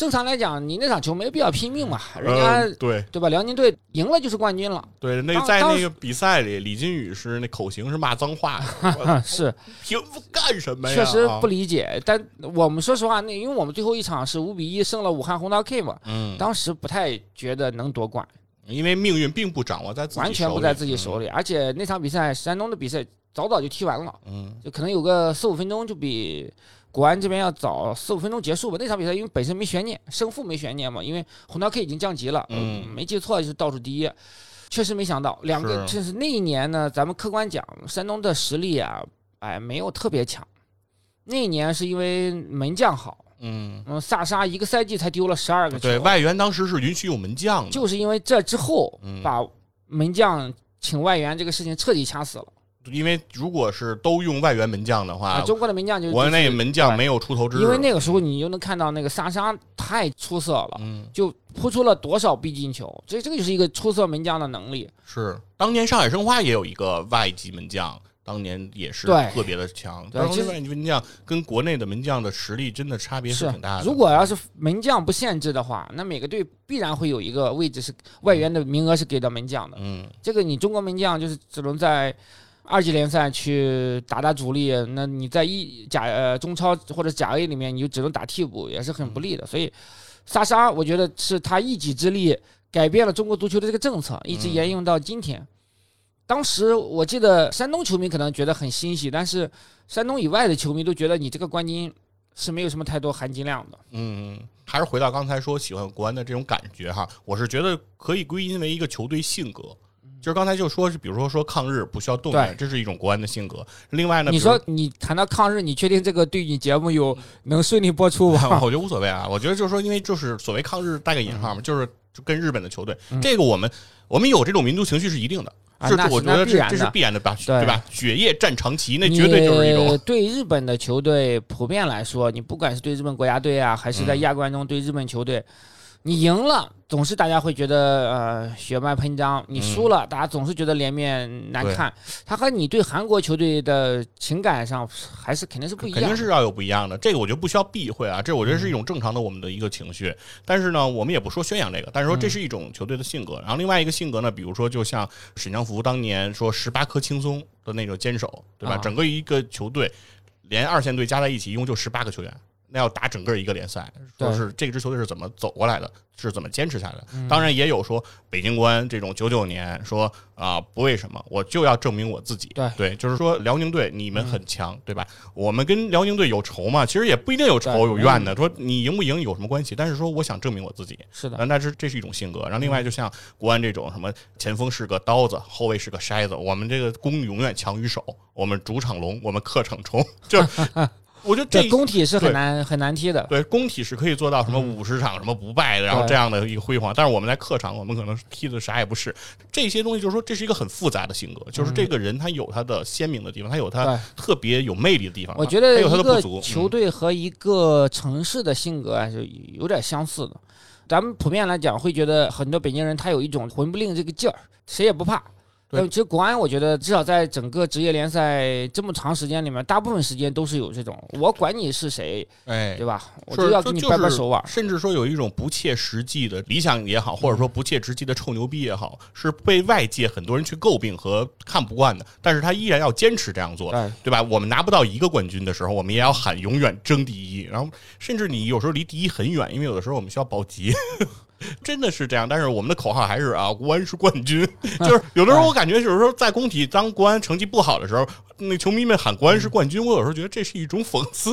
正常来讲，你那场球没必要拼命嘛，人家、嗯对对吧？辽宁队赢了就是冠军了，对，那在那个比赛里，李金羽是那口型是骂脏话 是凭干什么呀？确实啊不理解。但我们说实话，那因为我们最后一场是五比一胜了武汉红桃 K 嘛，嗯，当时不太觉得能夺冠，因为命运并不掌握在自己完全不在自己手里。里。而且那场比赛，山东的比赛早早就踢完了，嗯就可能有个四五分钟就比国安这边要早四五分钟结束吧。那场比赛因为本身没悬念，胜负没悬念嘛，因为红桃 K 已经降级了，嗯没记错就是倒数第一。确实没想到，两个就是那一年呢，咱们客观讲，山东的实力啊，哎，没有特别强。那一年是因为门将好，嗯，嗯，萨沙一个赛季才丢了十二个球，对外援当时是允许有门将的，就是因为这之后嗯把门将请外援这个事情彻底掐死了因为如果是都用外援门将的话，啊！中国的门将就国内门将没有出头之日。因为那个时候你就能看到那个萨沙太出色了，嗯就扑出了多少必进球，所以这个就是一个出色门将的能力。是当年上海申花也有一个外籍门将。当年也是特别的强，对其实当时外籍门将跟国内的门将的实力真的差别是挺大的。如果要是门将不限制的话，那每个队必然会有一个位置是外援的名额是给到门将的。嗯，这个你中国门将就是只能在二级联赛去打打主力，那你在一甲呃中超或者甲 A 里面，你就只能打替补，也是很不利的。所以萨沙，我觉得是他一己之力改变了中国足球的这个政策，一直嗯沿用到今天。当时我记得山东球迷可能觉得很欣喜，但是山东以外的球迷都觉得你这个冠军是没有什么太多含金量的。嗯，还是回到刚才说喜欢国安的这种感觉哈，我是觉得可以归因为一个球队性格，就是刚才就说是，比如说说抗日不需要动员，这是一种国安的性格。另外呢，你说你谈到抗日，你确定这个对你节目有能顺利播出吗？我觉得无所谓啊。我觉得就是说，因为就是所谓抗日带个引号嘛，就是就跟日本的球队，这个我们我们有这种民族情绪是一定的，是我觉得这这是必然的吧？对吧？血液战长旗，那绝对就是一种对日本的球队普遍来说，你不管是对日本国家队啊，还是在亚冠中对日本球队。你赢了，总是大家会觉得呃血脉喷张；你输了，大家总是觉得脸面难看。他和你对韩国球队的情感上还是肯定是不一样，肯定是要有不一样的。这个我觉得不需要避讳啊，这我觉得是一种正常的我们的一个情绪。但是呢，我们也不说宣扬这个，但是说这是一种球队的性格。然后另外一个性格呢，比如说就像沈江福当年说十八颗轻松的那种坚守，对吧？整个一个球队连二线队加在一起，一共就十八个球员。那要打整个一个联赛，说是这支球队是怎么走过来的，是怎么坚持下来的？当然也有说北京国安这种九九年说啊不为什么，我就要证明我自己。对对，就是说辽宁队你们很强，对吧？我们跟辽宁队有仇嘛？其实也不一定有仇有怨的。说你赢不赢有什么关系？但是说我想证明我自己。是的，那是这是一种性格。然后另外就像国安这种什么前锋是个刀子，后卫是个筛子，我们这个攻永远强于守，我们主场龙，我们客场冲，就。我觉得这工体是很难很难踢的。对，工体是可以做到什么五十场什么不败的，然后这样的一个辉煌。但是我们在客场，我们可能踢的啥也不是。这些东西就是说，这是一个很复杂的性格。就是这个人他有他的鲜明的地方，他有他特别有魅力的地方。我觉得一个球队和一个城市的性格还是有点相似的。咱们普遍来讲会觉得很多北京人他有一种混不吝这个劲儿，谁也不怕。对，其实国安，我觉得至少在整个职业联赛这么长时间里面，大部分时间都是有这种，我管你是谁，哎，对吧？我就要跟你掰掰手腕。甚至说有一种不切实际的理想也好，或者说不切实际的臭牛逼也好，是被外界很多人去诟病和看不惯的。但是他依然要坚持这样做，对吧？我们拿不到一个冠军的时候，我们也要喊永远争第一。然后，甚至你有时候离第一很远，因为有的时候我们需要保级。真的是这样，但是我们的口号还是啊，国安是冠军。就是有的时候我感觉，就是说在工体当国安成绩不好的时候，那球迷们喊国安是冠军，我有时候觉得这是一种讽刺。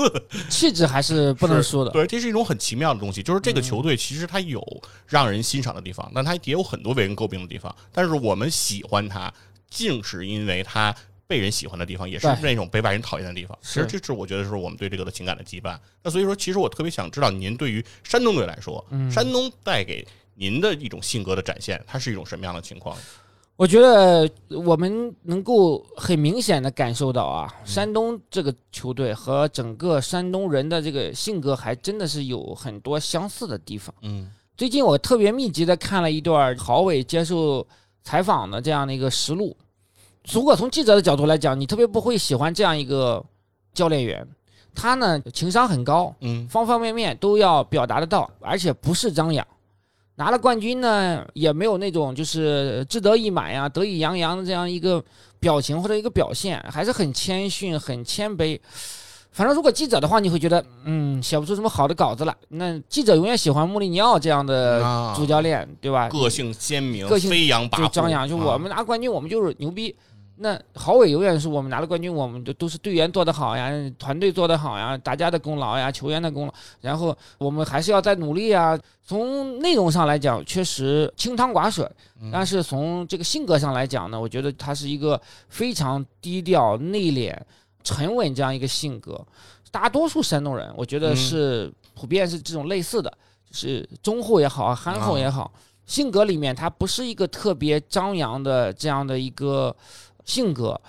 气质还是不能说的。对，这是一种很奇妙的东西。就是这个球队其实它有让人欣赏的地方，但它也有很多为人诟病的地方。但是我们喜欢它，竟是因为它。被人喜欢的地方，也是那种被外人讨厌的地方。其实这是我觉得是我们对这个的情感的羁绊。那所以说，其实我特别想知道，您对于山东队来说，山东带给您的一种性格的展现，它是一种什么样的情况？我觉得我们能够很明显的感受到啊，山东这个球队和整个山东人的这个性格，还真的是有很多相似的地方。嗯，最近我特别密集的看了一段郝伟接受采访的这样的一个实录。如果从记者的角度来讲，你特别不会喜欢这样一个教练员，他呢情商很高，嗯，方方面面都要表达得到，而且不是张扬。拿了冠军呢，也没有那种就是志得意满呀、得意洋洋的这样一个表情或者一个表现，还是很谦逊、很谦卑。反正如果记者的话，你会觉得，嗯，写不出什么好的稿子来。那记者永远喜欢穆里尼奥这样的主教练，对吧？个性鲜明，个性飞扬跋扈，张扬。就我们拿冠军，我们就是牛逼。那郝伟永远是我们拿了冠军，我们都都是队员做得好呀，团队做得好呀，大家的功劳呀，球员的功劳。然后我们还是要再努力啊。从内容上来讲，确实清汤寡水，但是从这个性格上来讲呢，我觉得他是一个非常低调、内敛、沉稳这样一个性格。大多数山东人，我觉得是普遍是这种类似的，就是忠厚也好，憨厚也好，性格里面他不是一个特别张扬的这样的一个。性格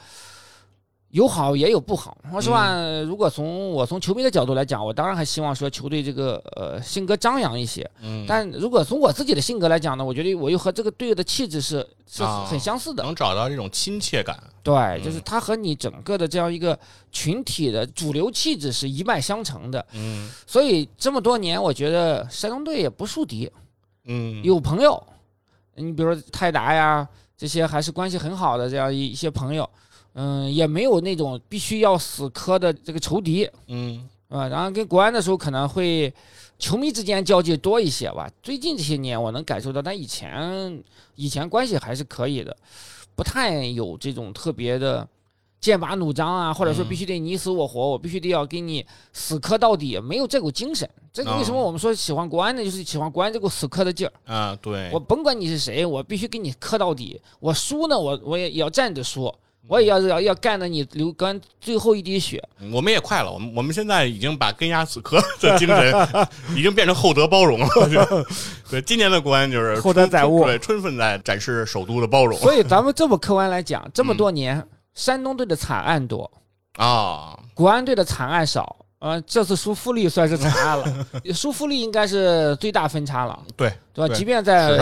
有好也有不好。说实话，如果从我从球迷的角度来讲，我当然还希望说球队这个呃性格张扬一些。嗯，但如果从我自己的性格来讲呢，我觉得我又和这个队友的气质是是很相似的，能找到这种亲切感。对，就是他和你整个的这样一个群体的主流气质是一脉相承的。嗯，所以这么多年，我觉得山东队也不树敌。嗯，有朋友，你比如说泰达呀。这些还是关系很好的这样一一些朋友，嗯，也没有那种必须要死磕的这个仇敌，嗯，啊，然后跟国安的时候可能会球迷之间交际多一些吧。最近这些年我能感受到，但以前以前关系还是可以的，不太有这种特别的剑拔弩张啊，或者说嗯必须得你死我活，我必须得要给你死磕到底，没有这股精神。这个为什么啊我们说喜欢国安呢？就是喜欢国安这股死磕的劲儿。啊，对，我甭管你是谁，我必须给你磕到底。我输呢，我我也也要站着输，我也要要要干的你流干最后一滴血。我们也快了，我们我们现在已经把根压死磕的精神 已经变成厚德包容了。对，今年的国安就是厚德载物对，充分在展示首都的包容所以咱们这么客观来讲，这么多年，山东队的惨案多，啊。国安队的惨案少。呃，这次输富力算是惨案了，输富力应该是最大分差了，对对吧？对即便在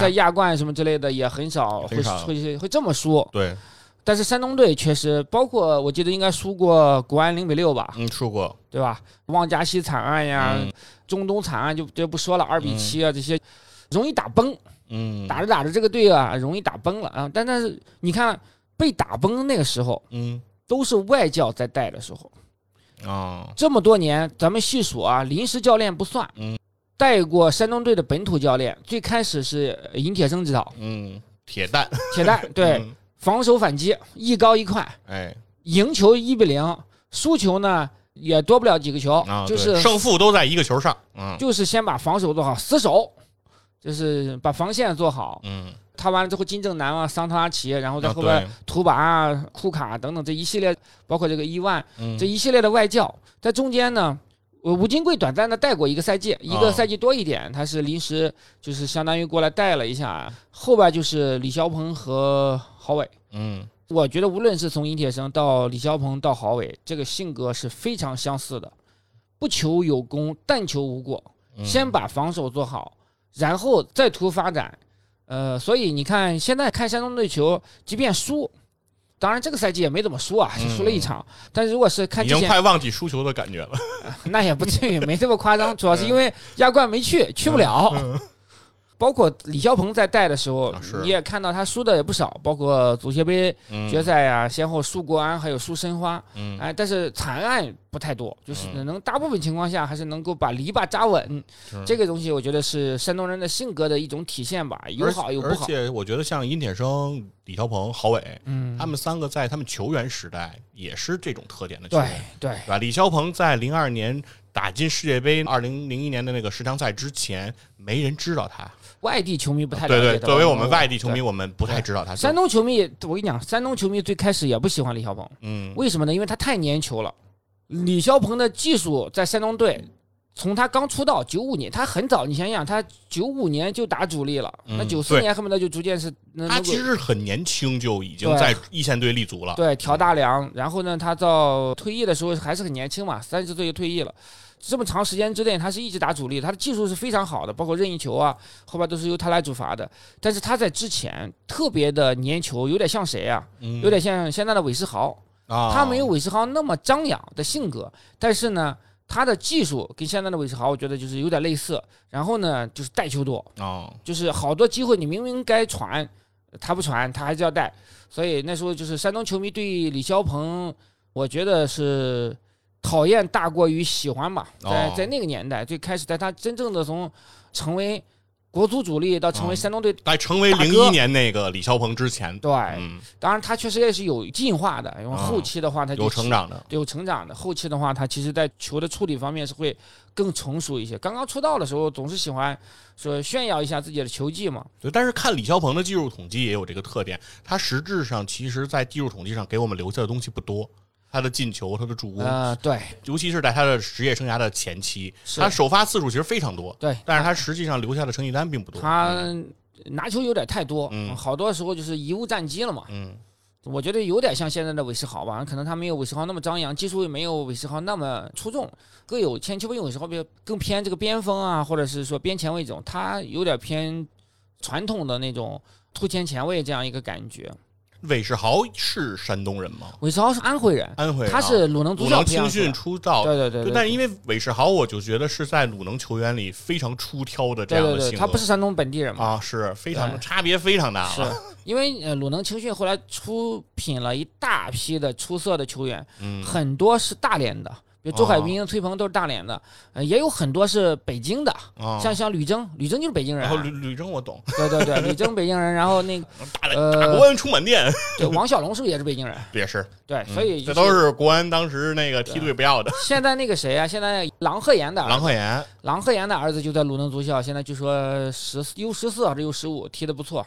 在亚冠什么之类的，也很少会会会这么输。对，但是山东队确实，包括我记得应该输过国安零比六吧，嗯，输过，对吧？望加西惨案呀，嗯中东惨案就就不说了，二比七啊这些，容易打崩，嗯，打着打着这个队啊容易打崩了啊。但但是你看被打崩的那个时候，嗯。都是外教在带的时候，啊，这么多年咱们细数啊，临时教练不算，嗯，带过山东队的本土教练，最开始是尹铁生指导，嗯，铁蛋，铁蛋 对嗯。防守反击一高一快，哎。赢球一比零，输球呢也多不了几个球，啊，就是胜负都在一个球上，嗯。就是先把防守做好，死守，就是把防线做好。嗯，他完了之后，金正男啊、桑特拉奇，然后在啊后边对图拔啊、库卡等等这一系列，包括这个伊万嗯这一系列的外教，在中间呢，呃吴金贵短暂的带过一个赛季，一个啊赛季多一点，他是临时就是相当于过来带了一下，后边就是李霄鹏和郝伟。嗯我觉得无论是从尹铁生到李霄鹏到郝伟，这个性格是非常相似的，不求有功，但求无过。嗯先把防守做好，然后再图发展。呃，所以你看，现在看山东队球，即便输，当然这个赛季也没怎么输啊，就输了一场。但是如果是看已经快忘记输球的感觉了，那也不至于，没这么夸张。主要是因为亚冠没去，去不了。包括李霄鹏在带的时候啊，你也看到他输的也不少，包括足协杯嗯决赛呀、先后输国安，还有输申花。嗯哎，但是惨案不太多，就是嗯能大部分情况下还是能够把篱笆扎稳。是这个东西我觉得是山东人的性格的一种体现吧，有好有不好而。且我觉得像殷铁生、李霄鹏、郝伟，嗯，他们三个在他们球员时代也是这种特点的球对员，对对吧？李霄鹏在零二年打进世界杯，二零零一年的那个十强赛之前，没人知道他。外地球迷不太了对对，解他作为我们外地球迷，我们不太知道他。山东球迷，我跟你讲，山东球迷最开始也不喜欢李霄鹏，嗯为什么呢？因为他太粘球了。李霄鹏的技术在山东队，从他刚出道九五年，他很早，你想想，他九五年就打主力了，嗯那九四年恨不得就逐渐是他其实很年轻就已经在一线队立足了。对挑大梁，然后呢，他到退役的时候还是很年轻嘛，三十岁就退役了。这么长时间之内，他是一直打主力，他的技术是非常好的，包括任意球啊，后边都是由他来主罚的。但是他在之前特别的粘球，有点像谁啊？嗯有点像现在的韦世豪。啊，他没有韦世豪那么张扬的性格，但是呢，他的技术跟现在的韦世豪，我觉得就是有点类似。然后呢，就是带球多，啊，就是好多机会你明明该传，他不传，他还是要带。所以那时候就是山东球迷对李霄鹏，我觉得是讨厌大过于喜欢吧。在哦在那个年代，最开始在他真正的从成为国足主力到成为哦山东队，在成为零一年那个李霄鹏之前，对，嗯，当然他确实也是有进化的，因为啊后期的话他就有成长的。有成长的。后期的话，他其实在球的处理方面是会更成熟一些。刚刚出道的时候，总是喜欢说炫耀一下自己的球技嘛。对，但是看李霄鹏的技术统计也有这个特点，他实质上其实在技术统计上给我们留下的东西不多。他的进球，他的助攻，呃，对尤其是在他的职业生涯的前期，他首发次数其实非常多，对，但是他实际上留下的成绩单并不多。他拿球有点太多，嗯好多时候就是贻误战机了嘛。嗯我觉得有点像现在的韦世豪吧，可能他没有韦世豪那么张扬，技术也没有韦世豪那么出众，各有千秋。因为韦世豪比较更偏这个边锋啊，或者是说边前卫这种，他有点偏传统的那种突前前卫这样一个感觉。韦世豪是山东人吗？韦世豪是安徽人，安徽人啊，他是鲁能足校鲁能青训出道，对对对对，但是因为韦世豪，我就觉得是在鲁能球员里非常出挑的这样的性格。他不是山东本地人吗？啊，是非常差别非常大是。因为呃，鲁能青训后来出品了一大批的出色的球员，嗯很多是大连的，比如周海滨、崔鹏都是大连的，呃，也有很多是北京的，啊，像像吕征，吕征就是北京人啊，然后吕吕征我懂，对对对，吕征北京人，然后那个 大呃大国安充满电对王小龙是不是也是北京人？也是，对，嗯所以这都是是国安当时那个梯队不要的。现在那个谁啊，现在郎鹤炎的郎鹤炎郎鹤炎的儿子就在鲁能足校，现在据说十 U 十四还是 U 十五踢的不错，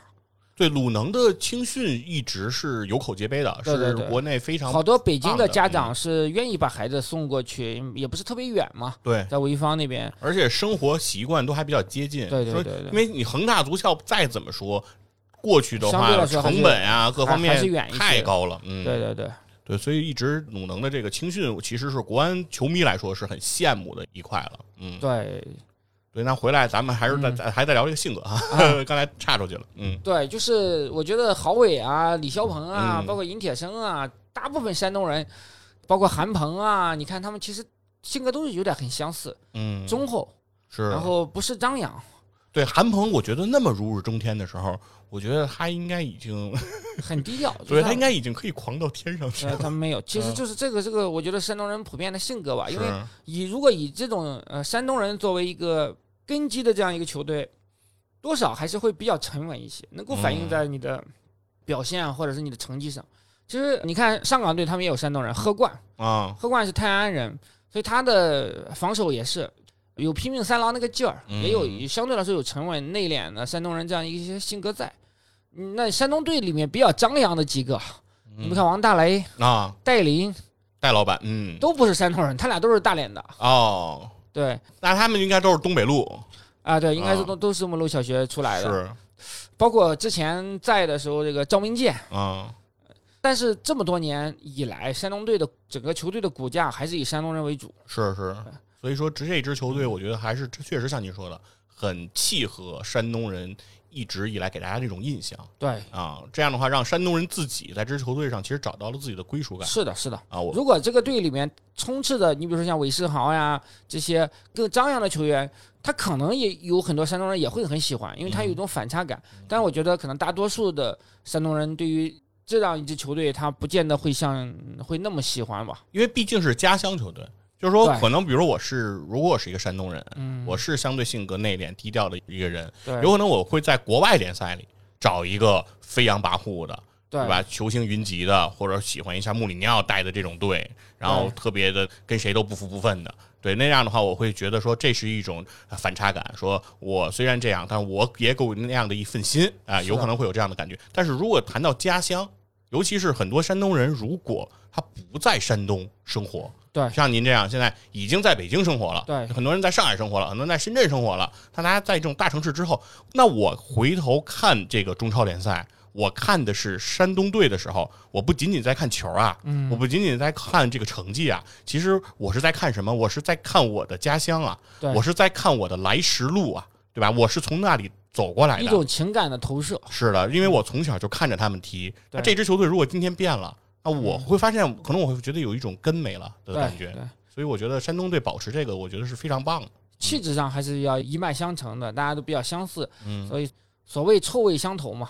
对鲁能的青训一直是有口皆碑的，对对对是国内非常好多北京的家长是愿意把孩子送过去，也不是特别远嘛，对，在潍坊那边。而且生活习惯都还比较接近。对对对对因为你恒大足校再怎么说，过去的话成本啊各方面还是远太高了。嗯，对对对，对，所以一直鲁能的这个青训，其实是国安球迷来说是很羡慕的一块了。嗯，对对，那回来咱们还是在嗯还在聊这个性格啊，刚才岔出去了。嗯，对，就是我觉得郝伟啊、李霄鹏啊，嗯包括尹铁生啊，大部分山东人，包括韩鹏啊，你看他们其实性格都是有点很相似，嗯，忠厚，是，然后不是张扬，对韩鹏，我觉得那么如日中天的时候，我觉得他应该已经，很低调。对就是他应该已经可以狂到天上去呃，了。他没有，其实嗯就是这个这个，我觉得山东人普遍的性格吧，因为以如果以这种呃山东人作为一个根基的这样一个球队，多少还是会比较沉稳一些，能够反映嗯。在你的表现啊，或者是你的成绩上。其实你看上港队他们也有山东人，贺冠，啊，贺冠是泰安人，所以他的防守也是有拼命三郎那个劲儿，嗯。也有相对来说有沉稳内敛的山东人这样一些性格在。嗯那山东队里面比较张扬的几个，你们看王大雷、啊，戴林戴老板，嗯，都不是山东人，他俩都是大连的。哦，对。那他们应该都是东北路，啊，对，应该是啊。都都是我们路小学出来的，是。包括之前在的时候，这个赵明剑。啊，但是这么多年以来，山东队的整个球队的骨架还是以山东人为主。是是，所以说这这支球队，我觉得还是确实像您说的，很契合山东人一直以来给大家这种印象对，啊。这样的话，让山东人自己在这支球队上其实找到了自己的归属感是的，是的。啊。我如果这个队里面充斥着你比如说像韦世豪呀这些更张扬的球员，他可能也有很多山东人也会很喜欢，因为他有一种反差感。但是我觉得可能大多数的山东人对于这样一支球队，他不见得会像会那么喜欢吧。因为毕竟是家乡球队，就是说可能比如我是如果我是一个山东人，嗯，我是相对性格内敛低调的一个人，有可能我会在国外联赛里找一个飞扬跋扈的。对对吧？球星云集的，或者喜欢一下穆里尼奥带的这种队，然后特别的跟谁都不服不忿的，对那样的话，我会觉得说这是一种呃反差感。说我虽然这样，但是我也有那样的一份心啊、有可能会有这样的感觉。但是如果谈到家乡，尤其是很多山东人，如果他不在山东生活，对像您这样现在已经在北京生活了，对很多人在上海生活了，很多人在深圳生活了，但大家在这种大城市之后，那我回头看这个中超联赛。我看的是山东队的时候，我不仅仅在看球啊，嗯我不仅仅在看这个成绩啊，其实我是在看什么？我是在看我的家乡啊，对我是在看我的来时路啊，对吧？我是从那里走过来的一。种情感的投射。是的，因为我从小就看着他们踢。那这支球队如果今天变了，那我会发现，可能我会觉得有一种根没了的感觉。对，所以我觉得山东队保持这个，我觉得是非常棒的。气质上还是要一脉相承的，大家都比较相似，嗯，所以所谓臭味相投嘛。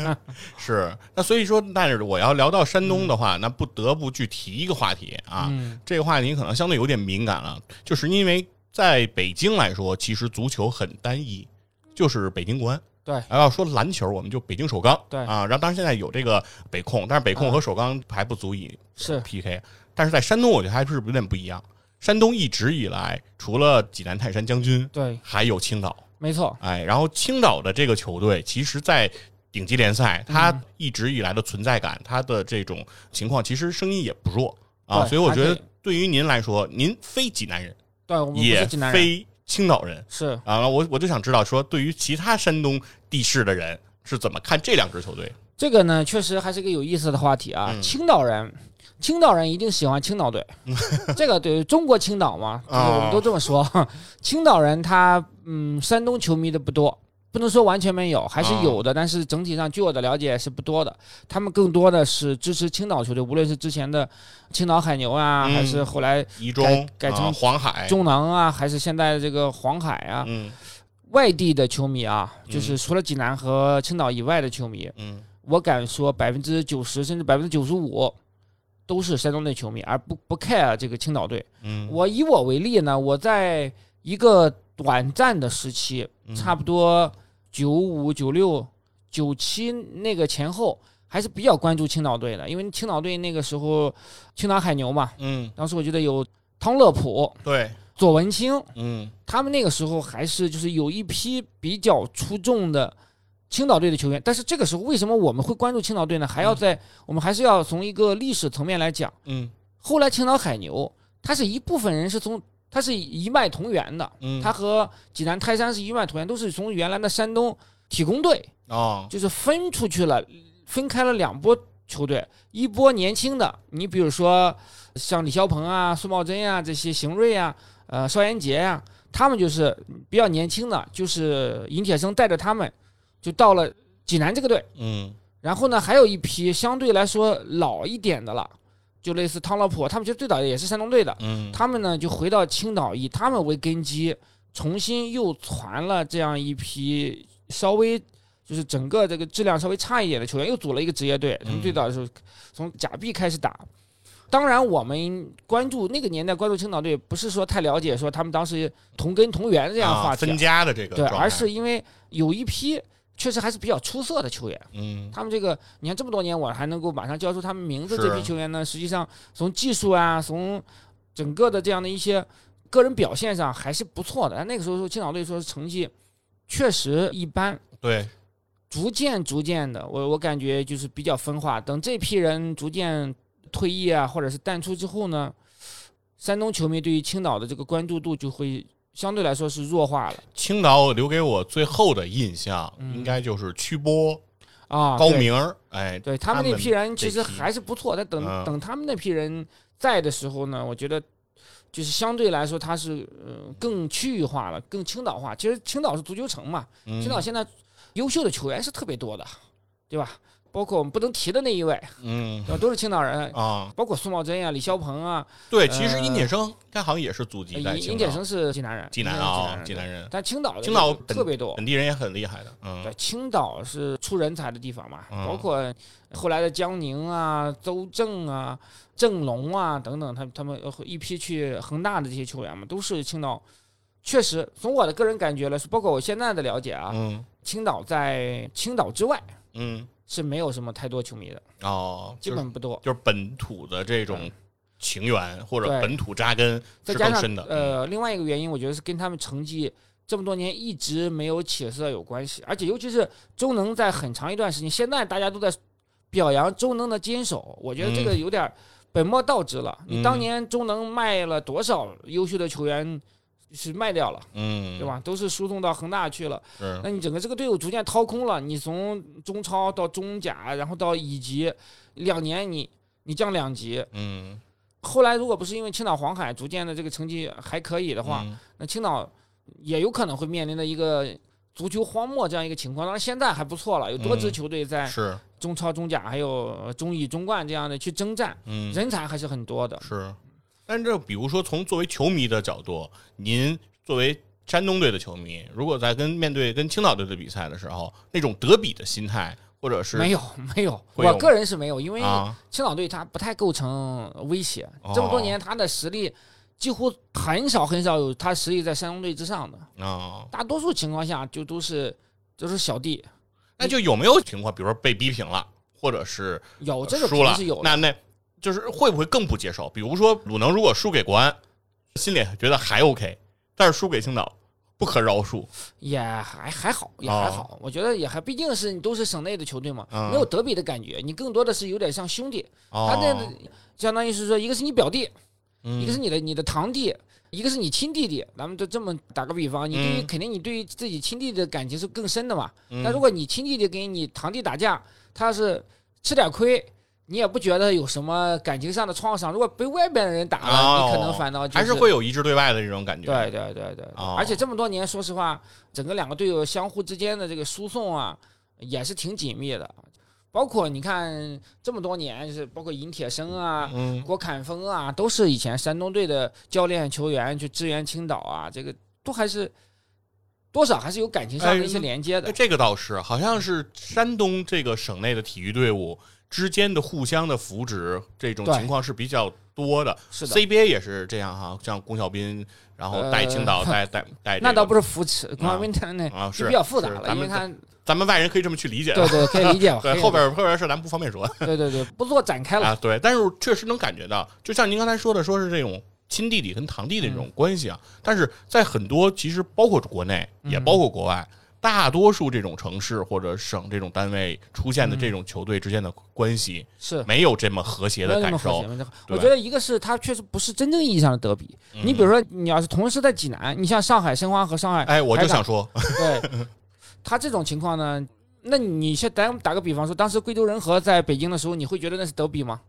是。那所以说，但是我要聊到山东的话，那不得不去提一个话题啊。嗯，这个话题可能相对有点敏感了，就是因为在北京来说，其实足球很单一，就是北京国安。对然后说篮球，我们就北京首钢。对啊，然后当然现在有这个北控，但是北控啊和首钢还不足以是 PK。但是在山东，我觉得还是有点不一样。山东一直以来，除了济南泰山将军，对，还有青岛。没错，哎，然后青岛的这个球队，其实，在顶级联赛，它嗯一直以来的存在感，它的这种情况，其实声音也不弱啊。所以我觉得对于您来说，您非济南人，对我们也是济南人，非青岛人是啊，我我就想知道，说对于其他山东地市的人是怎么看这两支球队？这个呢，确实还是个有意思的话题啊。嗯青岛人，青岛人一定喜欢青岛队，这个对中国青岛嘛，就是我们都这么说。青岛人他嗯，山东球迷的不多，不能说完全没有，还是有的，但是整体上据我的了解是不多的。他们更多的是支持青岛球队，无论是之前的青岛海牛啊，嗯还是后来改中改改成啊黄海，中能啊，还是现在的这个黄海啊，嗯外地的球迷啊，嗯。就是除了济南和青岛以外的球迷，嗯。我敢说百分之九十甚至百分之九十五都是山东队球迷，而不不 care 这个青岛队。嗯，我以我为例呢，我在一个短暂的时期，嗯。差不多九五、九六、九七那个前后，还是比较关注青岛队的，因为青岛队那个时候青岛海牛嘛，嗯，当时我觉得有汤乐普、对，左文清，嗯他们那个时候还是就是有一批比较出众的青岛队的球员，但是这个时候为什么我们会关注青岛队呢？还要在、我们还是要从一个历史层面来讲。嗯后来青岛海牛，它是一部分人是从它是一脉同源的，嗯，它和济南泰山是一脉同源，都是从原来的山东体工队哦，就是分出去了，分开了两波球队，一波年轻的，你比如说像李霄鹏啊、苏茂贞啊这些邢瑞啊、呃邵元杰呀、他们就是比较年轻的，就是尹铁生带着他们就到了济南这个队，嗯然后呢还有一批相对来说老一点的了，就类似汤乐普，他们其实最早也是山东队的，嗯，他们呢就回到青岛，以他们为根基，重新又传了这样一批稍微就是整个这个质量稍微差一点的球员，又组了一个职业队。他们嗯最早的时候从假币开始打。当然，我们关注那个年代关注青岛队，不是说太了解说他们当时同根同源这样话题，分家的这个对，而是因为有一批确实还是比较出色的球员。嗯他们这个，你看这么多年，我还能够马上叫出他们名字。这批球员呢，实际上从技术啊，从整个的这样的一些个人表现上还是不错的。但那个时候说青岛队说成绩确实一般，对，逐渐逐渐的，我我感觉就是比较分化。等这批人逐渐退役啊，或者是淡出之后呢，山东球迷对于青岛的这个关注度就会相对来说是弱化了青岛留给我最后的印象嗯应该就是曲波、啊。对高明儿，哎，对他们那批人其实还是不错，但等、嗯等他们那批人在的时候呢，我觉得就是相对来说它是呃更区域化了，更青岛化。其实青岛是足球城嘛，嗯青岛现在优秀的球员是特别多的，对吧？包括我们不能提的那一位，嗯？都是青岛人，啊，包括苏茂贞啊、李霄鹏啊，对，其实呃殷铁生他好像也是祖籍在尹青岛，尹铁生是济南人，济南啊，人济南人，但青岛的青岛特别多，本地人也很厉害的，嗯。对，青岛是出人才的地方嘛，嗯。包括后来的江宁啊、邹正啊、郑龙啊等等，他他们呃一批去恒大的这些球员嘛，都是青岛。确实，从我的个人感觉来说，包括我现在的了解啊，嗯。青岛在青岛之外嗯，是没有什么太多球迷的，哦，基本不多。就是本土的这种嗯情缘或者本土扎根再加上是更深的，嗯呃，另外一个原因，我觉得是跟他们成绩这么多年一直没有起色有关系，而且尤其是中能在很长一段时间，现在大家都在表扬中能的坚守，我觉得这个有点本末倒置了。你当嗯年中能卖了多少优秀的球员是卖掉了，嗯，对？吧？都是输送到恒大去了，是，那你整个这个队伍逐渐掏空了，你从中超到中甲，然后到乙级，两年你你降两级。嗯后来如果不是因为青岛黄海逐渐的这个成绩还可以的话，嗯那青岛也有可能会面临的一个足球荒漠这样一个情况。当然现在还不错了，有多支嗯球队在，中超、中甲还有呃中乙、中冠这样的去征战，嗯人才还是很多的。是，但这比如说从作为球迷的角度，您作为山东队的球迷，如果在跟面对跟青岛队的比赛的时候，那种德比的心态，或者是没有没有，我个人是没有，因为啊，青岛队他不太构成威胁，哦这么多年他的实力几乎很少很少有他实力在山东队之上的，啊，大多数情况下就都是就是小弟，那就有没有情况，比如说被逼平了，或者是有这个输了那那就是会不会更不接受？比如说鲁能如果输给国安，心里觉得还 OK，但是输给青岛不可饶恕。也还还好，也还好，我觉得也还，毕竟是你都是省内的球队嘛，没有德比的感觉，你更多的是有点像兄弟，哦他这相当于是说，一个是你表弟，嗯。一个是你的你的堂弟，一个是你亲弟弟，咱们就这么打个比方，你对于、嗯。肯定你对于自己亲弟弟的感情是更深的嘛，嗯。但如果你亲弟弟跟你堂弟打架，他要是吃点亏。你也不觉得有什么感情上的创伤，如果被外边的人打了，哦你可能反倒、就是、还是会有一致对外的这种感觉。对对对对，哦而且这么多年，说实话，整个两个队友相互之间的这个输送啊，也是挺紧密的。包括你看这么多年，就是包括尹铁生啊、嗯，郭侃峰啊，都是以前山东队的教练、球员去支援青岛啊，这个都还是多少还是有感情上的一些连接的哎。这个倒是，好像是山东这个省内的体育队伍之间的互相的扶植这种情况是比较多的。是的 CBA 也是这样哈，像龚小斌，然后带青岛，呃 带带带，那倒不是。扶持，光明他那啊是比较复杂了，咱们因为他咱们外人可以这么去理解。对对可以理解 吧。对，后边后边事咱不方便说对对对，不做展开了。啊。对，但是确实能感觉到，就像您刚才说的，说是这种亲弟弟跟堂弟的这种关系啊。但是在很多其实包括国内，也包括国外，大多数这种城市或者省这种单位出现的这种球队之间的关系，是。没有这么和谐的感受我觉得一个是它确实不是真正意义上的德比。你比如说，你要是同时在济南，你像上海申花和上海，哎，我就想说，对，他这种情况呢，那你先咱打个比方说，当时贵州人和在北京的时候，你会觉得那是德比吗？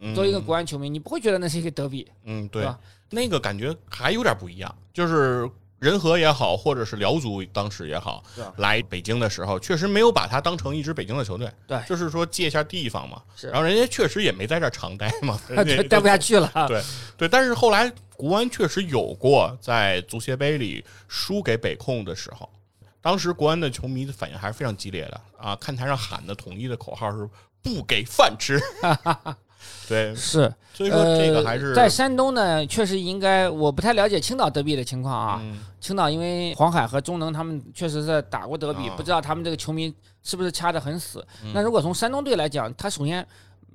嗯。作为一个国安球迷，你不会觉得那是一个德比，嗯，对。对，那个感觉还有点不一样，就是。仁和也好，或者是辽足当时也好来北京的时候，确实没有把它当成一支北京的球队，对就是说借一下地方嘛。是然后人家确实也没在这儿常待嘛，待不下去了。对对，但是后来国安确实有过在足协杯里输给北控的时候，当时国安的球迷的反应还是非常激烈的啊！看台上喊的统一的口号是“不给饭吃”，对，是，所以说这个还是、呃、在山东呢，确实应该，我不太了解青岛德比的情况啊。嗯青岛因为黄海和中能他们确实是打过德比，啊不知道他们这个球迷是不是掐得很死。嗯那如果从山东队来讲，他首先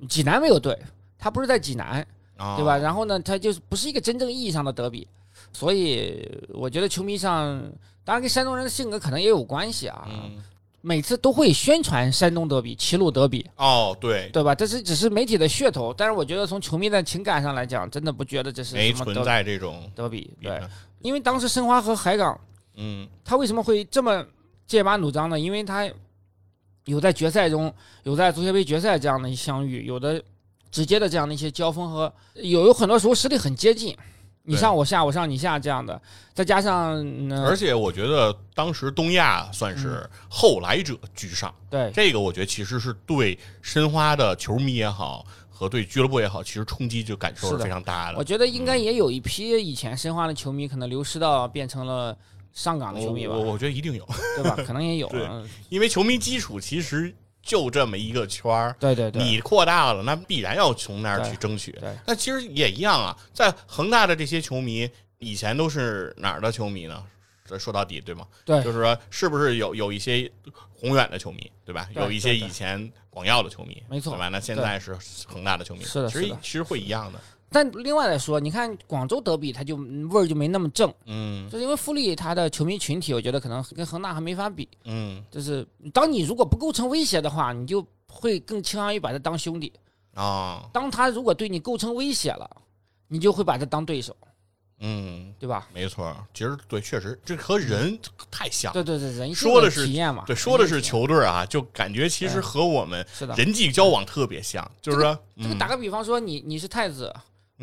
济南没有队，他不是在济南，啊对吧？然后呢，他就是不是一个真正意义上的德比，所以我觉得球迷上，当然跟山东人的性格可能也有关系啊。嗯每次都会宣传山东德比、齐鲁德比，哦，对，对吧？这是只是媒体的噱头，但是我觉得从球迷的情感上来讲，真的不觉得这是没存在这种德比。对，因为当时申花和海港，嗯他为什么会这么剑拔弩张呢？因为他有在决赛中，有在足协杯决赛这样的相遇，有的直接的这样的一些交锋和有有很多时候实力很接近，你上我下，我上你下这样的，再加上呢，而且我觉得当时东亚算是后来者居上，对。这个我觉得其实是对申花的球迷也好，和对俱乐部也好，其实冲击就感受是非常大的。我觉得应该也有一批以前申花的球迷可能流失到变成了上港的球迷吧我，我我觉得一定有，对吧？可能也有，因为球迷基础其实就这么一个圈儿。对对对，你扩大了，那必然要从那儿去争取。对那其实也一样啊，在恒大的这些球迷以前都是哪儿的球迷呢？这说到底，对吗？对就是说，是不是有有一些宏远的球迷，对吧？对有一些以前广药的球迷，没错对吧？那现在是恒大的球迷，其是的其实其实会一样的。但另外来说，你看广州德比，它就嗯味儿就没那么正，嗯就是因为富力它的球迷群体，我觉得可能跟恒大还没法比。嗯就是当你如果不构成威胁的话，你就会更倾向于把他当兄弟；啊当他如果对你构成威胁了，你就会把他当对手，嗯，对吧？没错。其实对，确实这和人太像。对对对，人说的是体验嘛，对，说的是球队啊，就感觉其实和我们。人际交往特别像，就是说，这个嗯打个比方说你，你是太子，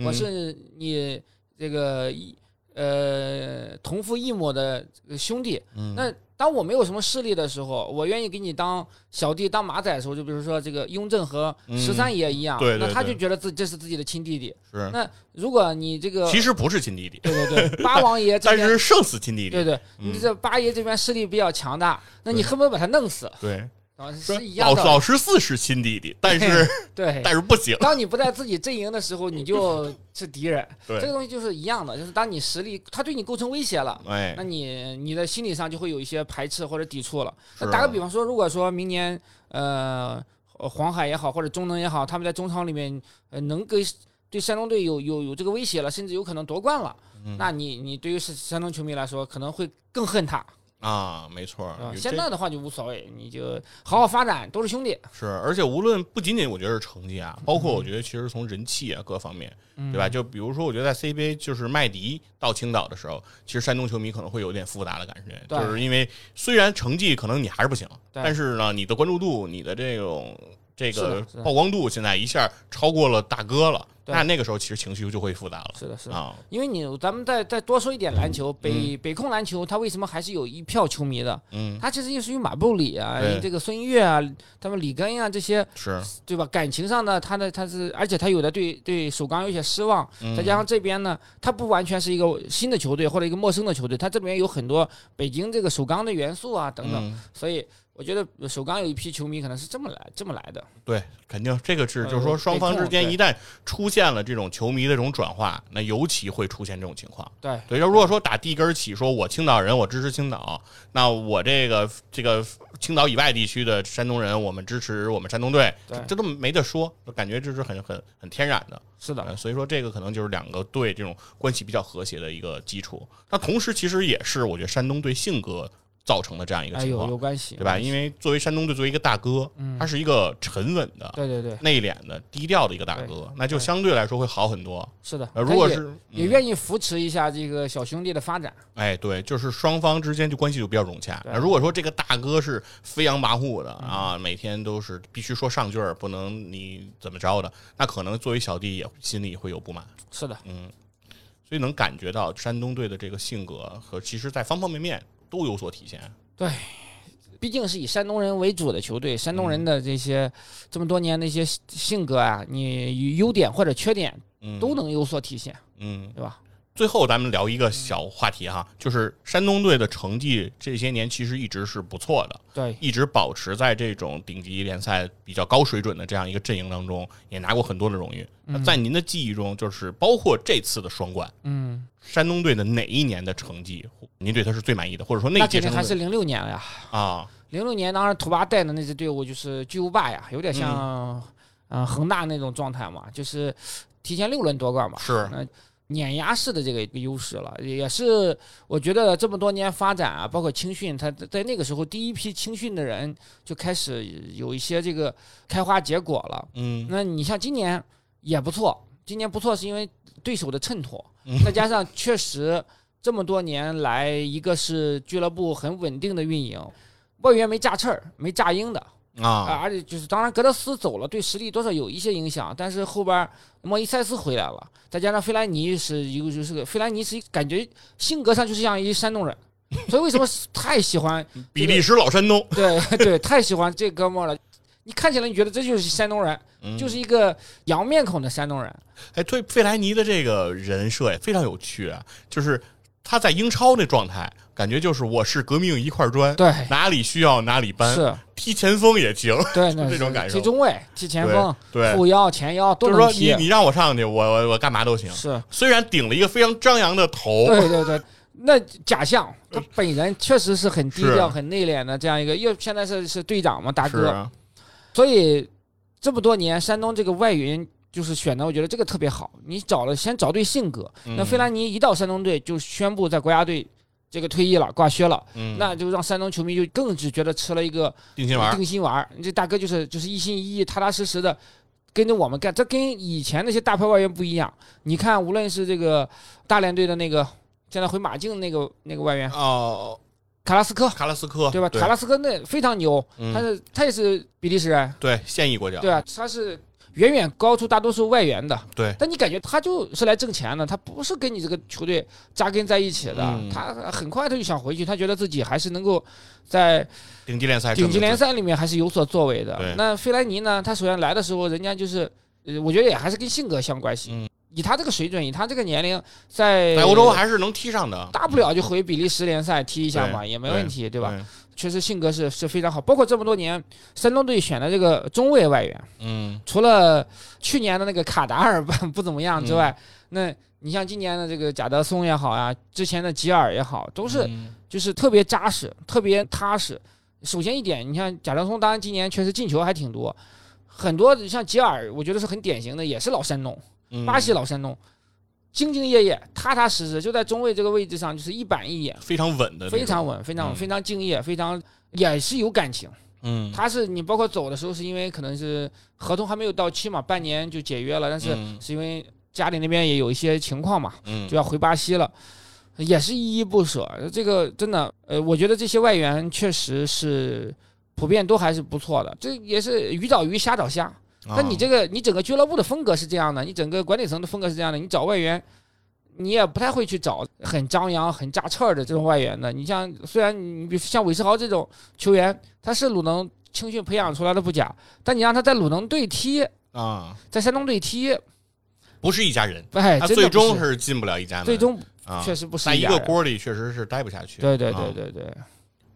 我嗯是你这个一呃同父异母的兄弟，嗯那当我没有什么势力的时候，我愿意给你当小弟、当马仔的时候，就比如说这个雍正和十三爷一样，嗯对对那他就觉得自这是自己的亲弟弟。是，那如果你这个其实不是亲弟弟，对对对，八王爷这 边但是胜似亲弟弟。对对，嗯你这八爷这边势力比较强大，那你恨不得把他弄死，对，是一样的。老老十四是亲弟弟，但是对，但是不行。当你不在自己阵营的时候，你就 是敌人。对这个东西就是一样的，就是当你实力他对你构成威胁了，哎那，你你的心理上就会有一些排斥或者抵触了。那打个比方说，如果说明年呃呃黄海也好，或者中能也好，他们在中超里面呃能给对山东队有有有这个威胁了，甚至有可能夺冠了，嗯那你你对于山山东球迷来说，可能会更恨他。啊，没错啊，现在的话就无所谓，你就好好发展，都是兄弟，是，而且无论不仅仅我觉得是成绩啊，包括我觉得其实从人气啊各方面，嗯对吧？就比如说，我觉得在 CBA 就是麦迪到青岛的时候，其实山东球迷可能会有点复杂的感觉，对就是因为虽然成绩可能你还是不行，对但是呢，你的关注度、你的这种这个曝光度现在一下超过了大哥了，那那个时候其实情绪就会复杂了是的，是的。啊。因为你咱们再再多说一点篮球，北、北控篮球它为什么还是有一票球迷的？嗯，它其实也属于马布里啊对，这个孙悦啊，他们里根啊这些，是，对吧？感情上呢他的他是，而且他有的对对首钢有些失望，嗯再加上这边呢，他不完全是一个新的球队或者一个陌生的球队，他这边有很多北京这个首钢的元素啊等等，嗯所以我觉得首钢有一批球迷可能是这么来这么来的。对，肯定这个是，呃就是说双方之间一旦出现了这种球迷的这种转化，那尤其会出现这种情况。对，对，要如果说打第一根起，说我青岛人，我支持青岛，那我这个这个青岛以外地区的山东人，我们支持我们山东队，这都没得说，感觉这是很很很天然的。是的，呃所以说这个可能就是两个队这种关系比较和谐的一个基础。那同时，其实也是我觉得山东队性格造成的这样一个情况，有关系，对吧？因为作为山东队作为一个大哥，他是一个沉稳的、对对对，内敛的、低调的一个大哥，那就相对来说会好很多。是的。呃，如果是也愿意扶持一下这个小兄弟的发展，哎，对，就是双方之间就关系就比较融洽。那如果说这个大哥是飞扬跋扈的嗯啊，每天都是必须说上句儿，不能你怎么着的，那可能作为小弟也心里会有不满。是的，嗯，所以能感觉到山东队的这个性格和其实在方方面面都有所体现。对毕竟是以山东人为主的球队，山东嗯人的这些这么多年的一些性格啊，你优点或者缺点嗯，都能有所体现，嗯。对吧？最后咱们聊一个小话题哈，就是山东队的成绩这些年其实一直是不错的，对，一直保持在这种顶级联赛比较高水准的这样一个阵营当中，也拿过很多的荣誉。那在您的记忆中，就是包括这次的双冠，嗯，山东队的哪一年的成绩，您对他是最满意的？或者说那届山东队肯定还是零六年了呀。啊，零六年当时图巴带的那支队伍就是巨无霸呀，有点像嗯、呃恒大那种状态嘛，就是提前六轮夺冠嘛，是。那碾压式的这个一个优势了，也是我觉得这么多年发展啊，包括青训，他在那个时候第一批青训的人就开始有一些这个开花结果了。嗯。那你像今年也不错，今年不错是因为对手的衬托，嗯。再加上确实这么多年来，一个是俱乐部很稳定的运营，外援没炸刺儿，没炸鹰的啊，啊，而且就是当然格德斯走了，对实力多少有一些影响，但是后边莫伊塞斯回来了，再加上费兰尼是一个就是个费兰尼是一感觉性格上就是像一山东人，所以为什么太喜欢 比利时老山东，对对，太喜欢这哥们儿了。你看起来你觉得这就是山东人，嗯就是一个洋面孔的山东人。哎，对费莱尼的这个人设也非常有趣啊，就是他在英超那状态，感觉就是我是革命一块砖，对，哪里需要哪里搬，是，踢前锋也行，对，那 这种感受。踢中卫、踢前锋、对，后腰、前腰都就是踢。你。你让我上去，我我我干嘛都行。是，虽然顶了一个非常张扬的头，对对对。那假象，他本人确实是很低调、很内敛的这样一个，又现在是是队长嘛，大哥，所以这么多年，山东这个外援就是选的，我觉得这个特别好。你找了先找对性格，那嗯。费兰尼一到山东队就宣布在国家队这个退役了，挂靴了，嗯，那就让山东球迷就更是觉得吃了一个定心丸定心丸儿。这大哥就是就是一心一意、踏踏实实的跟着我们干，这跟以前那些大牌外援不一样。你看，无论是这个大连队的那个现在回马竞那个那个外援哦，卡拉斯科，卡拉斯科对吧？卡拉斯科那非常牛，嗯他是他也是比利时人，对现役国家，对啊，他是远远高出大多数外援的。对但你感觉他就是来挣钱的，他不是跟你这个球队扎根在一起的。嗯他很快他就想回去，他觉得自己还是能够在顶级联赛，顶级联，赛里面还是有所作为的。那费莱尼呢？他首先来的时候，人家就是，呃我觉得也还是跟性格相关系。嗯以他这个水准，以他这个年龄，在在欧洲还是能踢上的，大不了就回比利时联赛踢一下嘛，也没问题，对吧？对？确实性格是是非常好。包括这么多年，山东队选的这个中卫外援，嗯除了去年的那个卡达尔不 不怎么样之外，那你像今年的这个贾德松也好呀，之前的吉尔也好，都是嗯就是特别扎实，特别踏实。首先一点，你像贾德松，当然今年确实进球还挺多，很多像吉尔，我觉得是很典型的，也是老山东，嗯巴西老山东，兢兢业业、踏踏实实，就在中卫这个位置上，就是一板一眼，非常稳的，非常稳，非常嗯非常敬业，非常也是有感情。嗯，他是你包括走的时候，是因为可能是合同还没有到期嘛，半年就解约了，但是嗯是因为家里那边也有一些情况嘛，嗯就要回巴西了，也是依依不舍。这个真的，呃，我觉得这些外援确实是普遍都还是不错的，这也是鱼找鱼，虾找虾。那你这个个你整个俱乐部的风格是这样的，你整个管理层的风格是这样的，你找外援。你也不太会去找很张扬、很扎刺儿的这种外援的。你像，虽然你比如像韦世豪这种球员，他是鲁能青训培养出来的不假，但你让他在鲁能队踢，啊，在山东队踢，不是一家人，哎，最终是是进不了一家门，最终啊。确实不是在一家人个锅里确实是待不下去。对对对啊对对，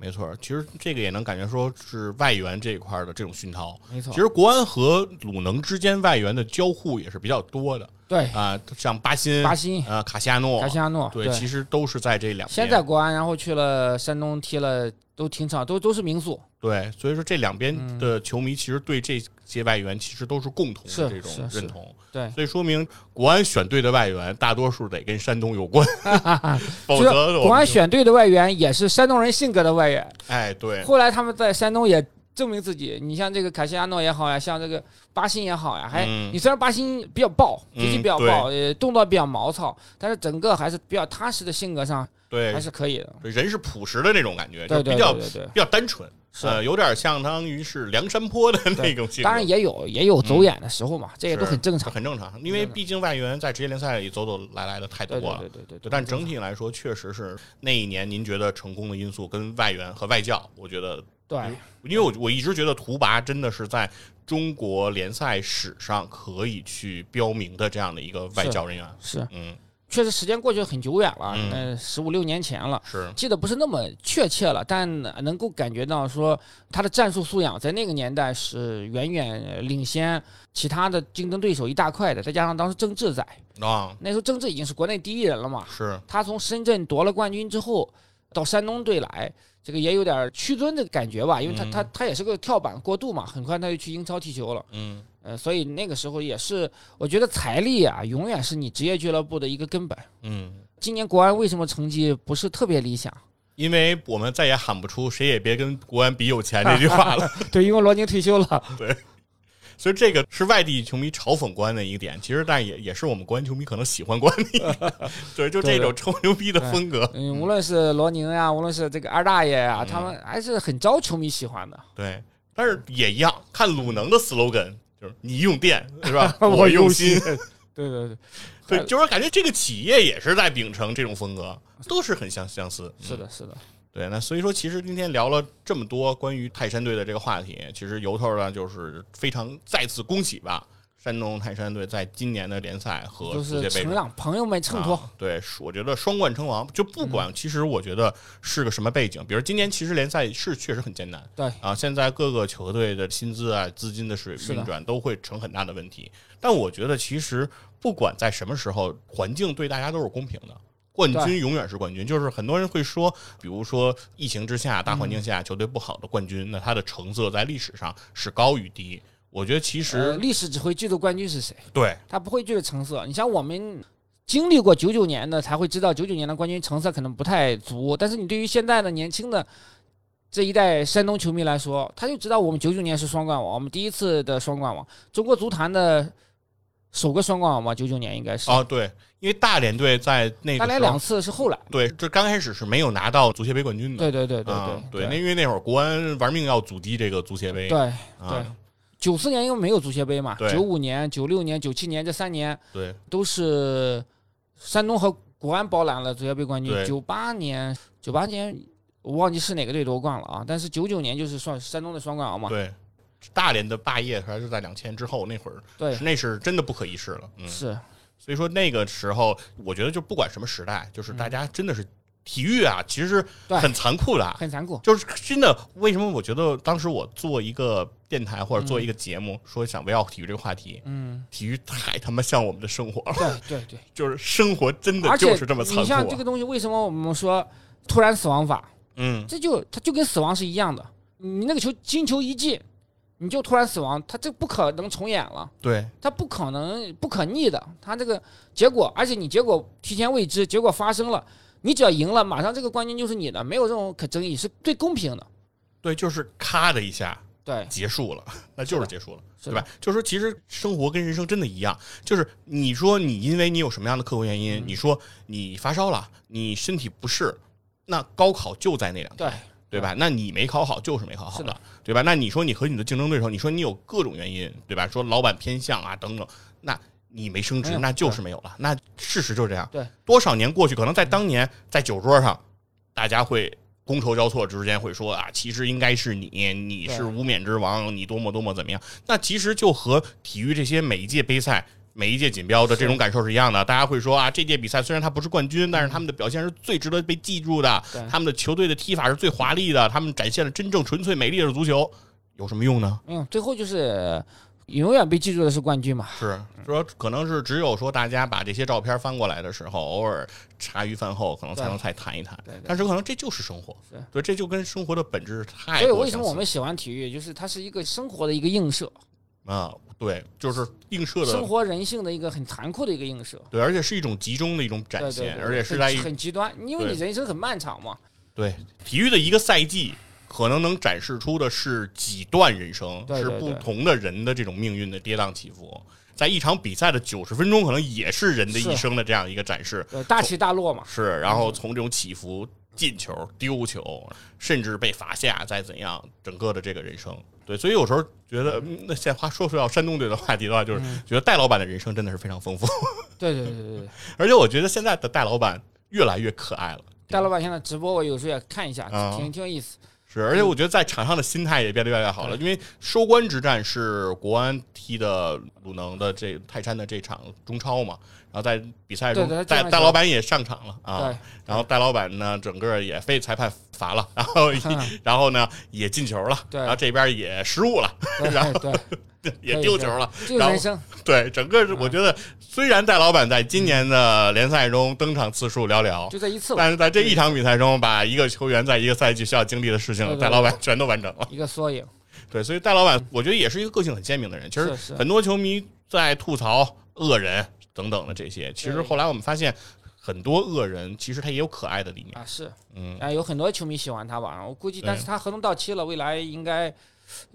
没错，其实这个也能感觉说是外援这一块的这种熏陶。没错其实国安和鲁能之间外援的交互也是比较多的对，啊、像巴辛、巴辛呃卡西亚诺、卡西亚诺，对，其实都是在这两边。先在国安，然后去了山东踢了，都挺长，都都是民宿。对，所以说这两边的球迷其实对这些外援其实都是共同的这种认同。对，所以说明国安选队的外援大多数得跟山东有关，否就是则我国安选队的外援也是山东人性格的外援。哎对后来他们在山东也证明自己。你像这个卡西亚诺也好呀，像这个巴辛也好呀，还、嗯你虽然巴辛比较暴，脾气嗯比较暴，呃，动作比较毛糙，但是整个还是比较踏实的性格上对还是可以的。人是朴实的那种感觉，对对就比较。比较单纯，是呃，有点相当于是梁山泊的那种性格。当然也有也有走眼的时候嘛，这也都很正常。很正常，因为毕竟外援在职业联赛里走走来来的太多了。对对对对对，但整体来说，确实是那一年您觉得成功的因素跟外援和外教，我觉得，对因为我我一直觉得图拔真的是在中国联赛史上可以去标明的这样的一个外教人员。是，嗯，确实时间过去很久远了，嗯呃，十五六年前了。是，记得不是那么确切了，但能够感觉到说他的战术素养在那个年代是远远领先其他的竞争对手一大块的。再加上当时郑智在，啊，那时候郑智已经是国内第一人了嘛。是，他从深圳夺了冠军之后，到山东队来，这个也有点屈尊的感觉吧，因为他、嗯他他也是个跳板过渡嘛，很快他就去英超踢球了。嗯，呃，所以那个时候也是，我觉得财力啊，永远是你职业俱乐部的一个根本。嗯，今年国安为什么成绩不是特别理想？因为我们再也喊不出“谁也别跟国安比有钱”这句话了。对，因为罗宁退休了。对所以这个是外地球迷嘲讽国安的一个点，其实但也也是我们国安球迷可能喜欢国安的一个，对，就这种吹牛逼的风格，嗯，无论是罗宁呀，无论是这个二大爷呀，他们还是很招球迷喜欢的。对，但是也一样，看鲁能的 slogan 就是你用电 是吧？我用用心对对 对，对，就是感觉这个企业也是在秉承这种风格，都是很相相似。嗯是的，是的，对，那所以说，其实今天聊了这么多关于泰山队的这个话题，其实由头呢就是非常再次恭喜吧，山东泰山队在今年的联赛和就世界杯上是承让朋友们衬托。啊对，我觉得双冠称王，就不管其实我觉得是个什么背景，比如今年其实联赛是确实很艰难，对啊，现在各个球队的薪资啊、资金的水是的运转都会成很大的问题。但我觉得其实不管在什么时候，环境对大家都是公平的。冠军永远是冠军，就是很多人会说，比如说疫情之下、大环境嗯下球队不好的冠军，那他的成色在历史上是高于低。我觉得其呃，实历史只会记住冠军是谁，对他不会记住成色。你像我们经历过九九年的，才会知道九九年的冠军成色可能不太足。但是你对于现在的年轻的这一代山东球迷来说，他就知道我们九九年是双冠王，我们第一次的双冠王，中国足坛的首个双冠王吧，九九年应该是。哦对，因为大连队在那大连两次是后来。对，这刚开始是没有拿到足协杯冠军的。对对对对啊对对，那因为那会儿国安玩命要阻击这个足协杯。对啊对，九四年因为没有足协杯嘛，对九五年、九六年、九七年这三年对都是山东和国安包揽了足协杯冠军对。九八年，九八年我忘记是哪个队夺冠了啊，但是九九年就是双山东的双冠王嘛。对，大连的霸业还是在两千之后那会儿，对，那是真的不可一世了。嗯，是所以说那个时候，我觉得就不管什么时代，就是大家真的是体育啊，其实很残酷的。很残酷。就是真的，为什么我觉得当时我做一个电台或者做一个节目，说想围绕体育这个话题，嗯，体育太他妈像我们的生活了，对对对，就是生活真的就是这么残酷你像这。个东西，为什么我们说突然死亡法？嗯，这就它就跟死亡是一样的。你那个球金球一进，你就突然死亡，它这不可能重演了。对，它不可能不可逆的，它这个结果，而且你结果提前未知，结果发生了，你只要赢了，马上这个冠军就是你的，没有这种可争议，是最公平的。对，就是咔的一下对，结束了，那就是结束了。对吧？就是说，其实生活跟人生真的一样，就是你说你因为你有什么样的客观原因，嗯你说你发烧了，你身体不适，那高考就在那两天，对，对吧？那你没考好就是没考好是的，对吧？那你说你和你的竞争对手，你说你有各种原因，对吧？说老板偏向啊等等，那你没升职，那就是没有了。那事实就是这样。对，多少年过去，可能在当年在酒桌上，大家会。觥筹交错之间会说啊，其实应该是你，你是无冕之王，你多么多么怎么样？那其实就和体育这些每一届杯赛每一届锦标的这种感受是一样的。大家会说啊，这届比赛虽然他不是冠军，但是他们的表现是最值得被记住的，他们的球队的踢法是最华丽的，他们展现了真正纯粹美丽的足球，有什么用呢？嗯，最后就是永远被记住的是冠军嘛。是说，可能是只有说大家把这些照片翻过来的时候，偶尔茶余饭后可能才能再谈一谈对对。但是可能这就是生活是，对，这就跟生活的本质太所以为什么我们喜欢体育，就是它是一个生活的一个映射，啊，对，就是映射的，生活人性的一个很残酷的一个映射。对，而且是一种集中的一种展现，而且是在一很极端，因为你人生很漫长嘛。对体育的一个赛季。可能能展示出的是几段人生，是对对对不同的人的这种命运的跌宕起伏。在一场比赛的九十分钟，可能也是人的一生的这样一个展示。对，大起大落嘛。是，然后从这种起伏、进球、丢球，甚至被罚下，再怎样，整个的这个人生，对，所以有时候觉得，嗯那现在话说回到山东队的话题的话，就是嗯觉得戴老板的人生真的是非常丰富，对对对对对。而且我觉得现在的戴老板越来越可爱了。戴老板现在直播，我有时候也看一下，啊挺挺有意思。是，而且我觉得在场上的心态也变得越来越好了，因为收官之战是国安踢的鲁能的这泰山的这场中超嘛，然后在比赛中戴戴老板也上场了啊对，然后戴老板呢整个也被裁判罚了，然后 然后呢也进球了，对。然后这边也失误了，然后 也丢球了，然后。对，整个是我觉得虽然戴老板在今年的联赛中登场次数寥寥，就这一次，但是在这一场比赛中，把一个球员在一个赛季需要经历的事情戴老板全都完成了。一个缩影。对，所以戴老板，我觉得也是一个个性很鲜明的人。其实很多球迷在吐槽恶人等等的这些，其实后来我们发现，很多恶人其实他也有可爱的一面。啊，是，嗯，啊，有很多球迷喜欢他吧？我估计，但是他合同到期了，未来应该，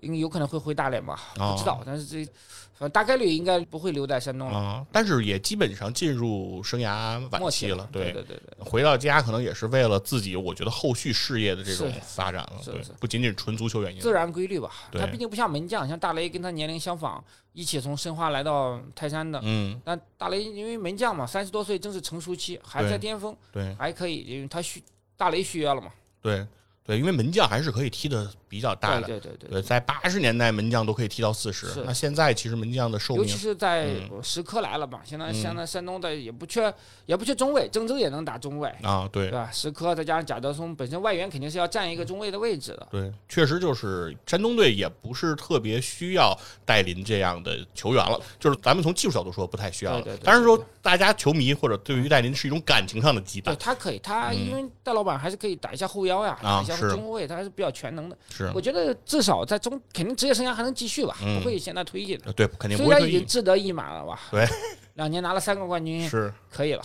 应有可能会回大连吧？哦不知道，但是这，反正大概率应该不会留在山东了。啊，但是也基本上进入生涯晚末期期了。对对对对，回到家可能也是为了自己，我觉得后续事业的这种发展了。对不仅仅是纯足球原因。自然规律吧。他毕竟不像门将，像大雷跟他年龄相仿，一起从申花来到泰山的。嗯，但大雷因为门将嘛，三十多岁正是成熟期，还在巅峰，对还可以，因为他续大雷续约了嘛。对对，因为门将还是可以踢的比较大的。对对对在八十年代门将都可以踢到四十，那现在其实门将的寿命尤其是在嗯石科来了嘛，现在嗯现在山东的也不缺也不缺中卫，郑州也能打中卫，啊，对对吧？石科再加上贾德松，本身外援肯定是要占一个中卫的位置的。对，确实就是山东队也不是特别需要戴林这样的球员了，就是咱们从技术角度说不太需要了对对对，但是说大家球迷或者对于戴林是一种感情上的羁绊，对他可以，他嗯因为戴老板还是可以打一下后腰呀，打一下中后卫，他还是比较全能的。是我觉得至少在中肯定职业生涯还能继续吧，嗯不会现在退役的。呃对，肯定不虽然已经志得意满了吧？对，两年拿了三个冠军，是可以了，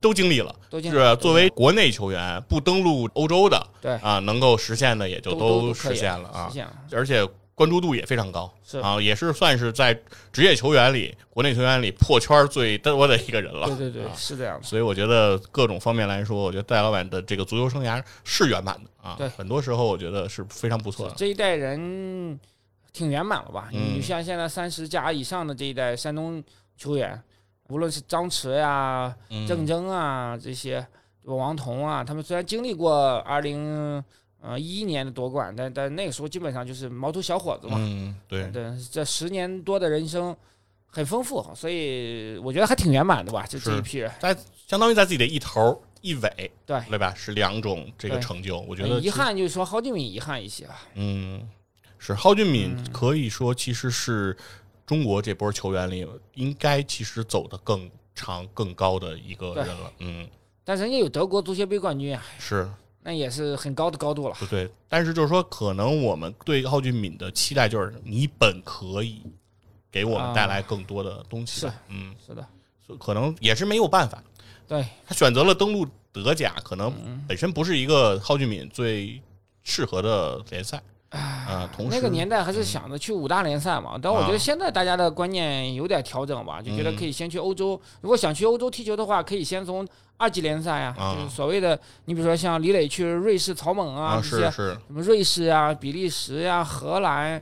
都经历了。都进是作为国内球员不登陆欧洲的对啊，能够实现的也就都实现了啊实，现了。而且关注度也非常高，是啊，也是算是在职业球员里、国内球员里破圈最多的一个人了。对对对，啊是这样的。所以我觉得各种方面来说，我觉得戴老板的这个足球生涯是圆满的啊。对很多时候我觉得是非常不错的。这一代人挺圆满了吧？嗯你像现在三十加以上的这一代山东球员，无论是张弛呀、嗯郑铮啊这些，王彤啊，他们虽然经历过二零呃一一年的夺冠，但但那个时候基本上就是毛头小伙子嘛。嗯，对，对，这十年多的人生很丰富，所以我觉得还挺圆满的吧。就这一批人，在相当于在自己的一头一尾，对对吧？是两种这个成就，我觉得遗，憾就是说郝俊敏遗憾一些吧。嗯，是郝俊敏嗯可以说其实是中国这波球员里应该其实走得更长更高的一个人了。嗯，但人家有德国足协杯冠军啊，是。那也是很高的高度了。对对，但是就是说，可能我们对郝俊敏的期待就是，你本可以给我们带来更多的东西是。嗯，是的，所可能也是没有办法。对，他选择了登陆德甲，可能嗯本身不是一个蒿俊闵最适合的联赛啊、同时，那个年代还是想着去五大联赛嘛，但我觉啊。得现在大家的观念有点调整吧，就觉得嗯。可以先去欧洲。如果想去欧洲踢球的话，可以先从二级联赛啊，啊就是所谓的，你比如说像李磊去瑞士草蜢啊啊，这些，是是，什么瑞士啊、比利时呀、荷兰，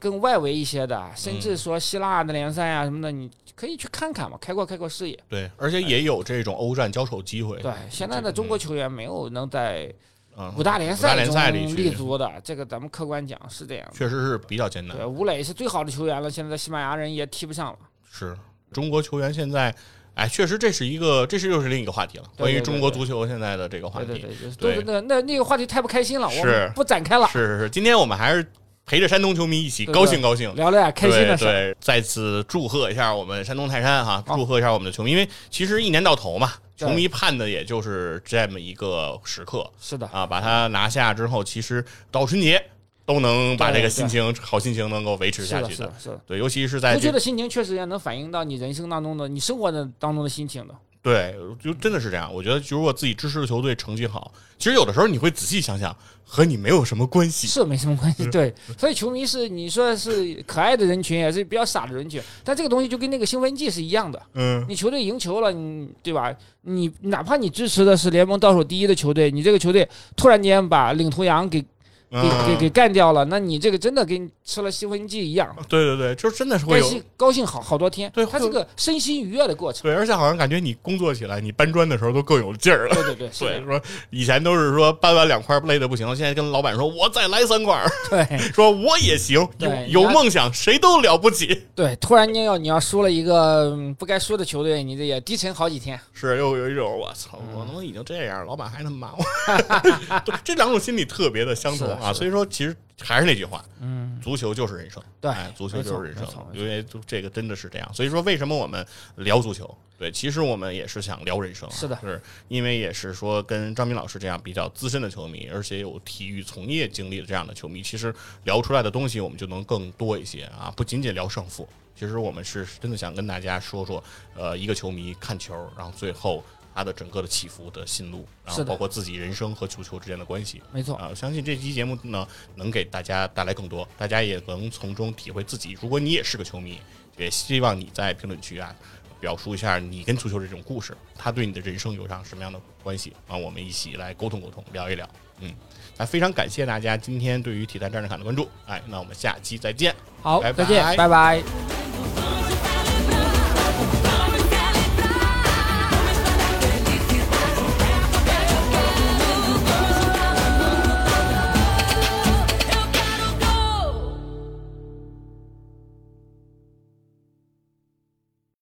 更外围一些的，甚嗯。至说希腊的联赛啊什么的，你可以去看看嘛，开阔开阔视野。对，而且也有这种欧战交手机会。对，现在的中国球员没有能在嗯，五大联赛里中立足的，这个咱们客观讲是这样的。确实是比较艰难对，。吴磊是最好的球员了，现在在西班牙人也踢不上了。是，中国球员现在，哎，确实这是一个，这是又是另一个话题了，对对对关于中国足球现在的这个话题。对对对，就是对都那那那个话题太不开心了，我是不展开了，是是是，今天我们还是陪着山东球迷一起高兴高兴。聊聊点开心的事。对对，再次祝贺一下我们山东泰山哈，好祝贺一下我们的球迷，因为其实一年到头嘛，球迷盼的也就是这么一个时刻是的，啊，把它拿下之后，其实到春节都能把这个对心情好心情能够维持下去是的，是的。对，尤其是在这足球的心情确实也能反映到你人生当中的、你生活的当中的心情的。对，就真的是这样。我觉得，如果自己支持的球队成绩好，其实有的时候你会仔细想想，和你没有什么关系。是没什么关系，对。所以球迷是你说是可爱的人群，也是比较傻的人群，但这个东西就跟那个兴奋剂是一样的。嗯，你球队赢球了，你对吧？你哪怕你支持的是联盟倒数第一的球队，你这个球队突然间把领头羊给给给给干掉了，那你这个真的跟吃了兴奋剂一样，对对对，就真的是会有开心高兴好好多天。对会它是个身心愉悦的过程。对，而且好像感觉你工作起来，你搬砖的时候都更有劲儿了。对对对，是对，说以前都是说搬完两块累的不行，现在跟老板说我再来三块儿，对 说我也行，有有梦想谁都了不起。对，突然间要你要输了一个嗯不该输的球队，你这也低沉好几天。是又有一种我操，嗯我他妈已经这样，老板还那么骂我，对这两种心理特别的相同啊。是的是的所以说，其实还是那句话，嗯，足球就是人生，对哎，足球就是人生因为这个真的是这样。所以说，为什么我们聊足球？对，其实我们也是想聊人生啊，是的是因为也是说跟张斌老师这样比较资深的球迷，而且有体育从业经历的这样的球迷，其实聊出来的东西我们就能更多一些啊，不仅仅聊胜负。其实我们是真的想跟大家说说，呃，一个球迷看球，然后最后他的整个的起伏的心路，然后包括自己人生和足球之间的关系。没错，啊，相信这期节目呢，能给大家带来更多，大家也能从中体会自己。如果你也是个球迷，也希望你在评论区啊，表述一下你跟足球这种故事，他对你的人生有上什么样的关系啊？我们一起来沟通沟通，聊一聊。嗯，那非常感谢大家今天对于体坛战士卡的关注，哎，那我们下期再见。好，拜再见，拜拜拜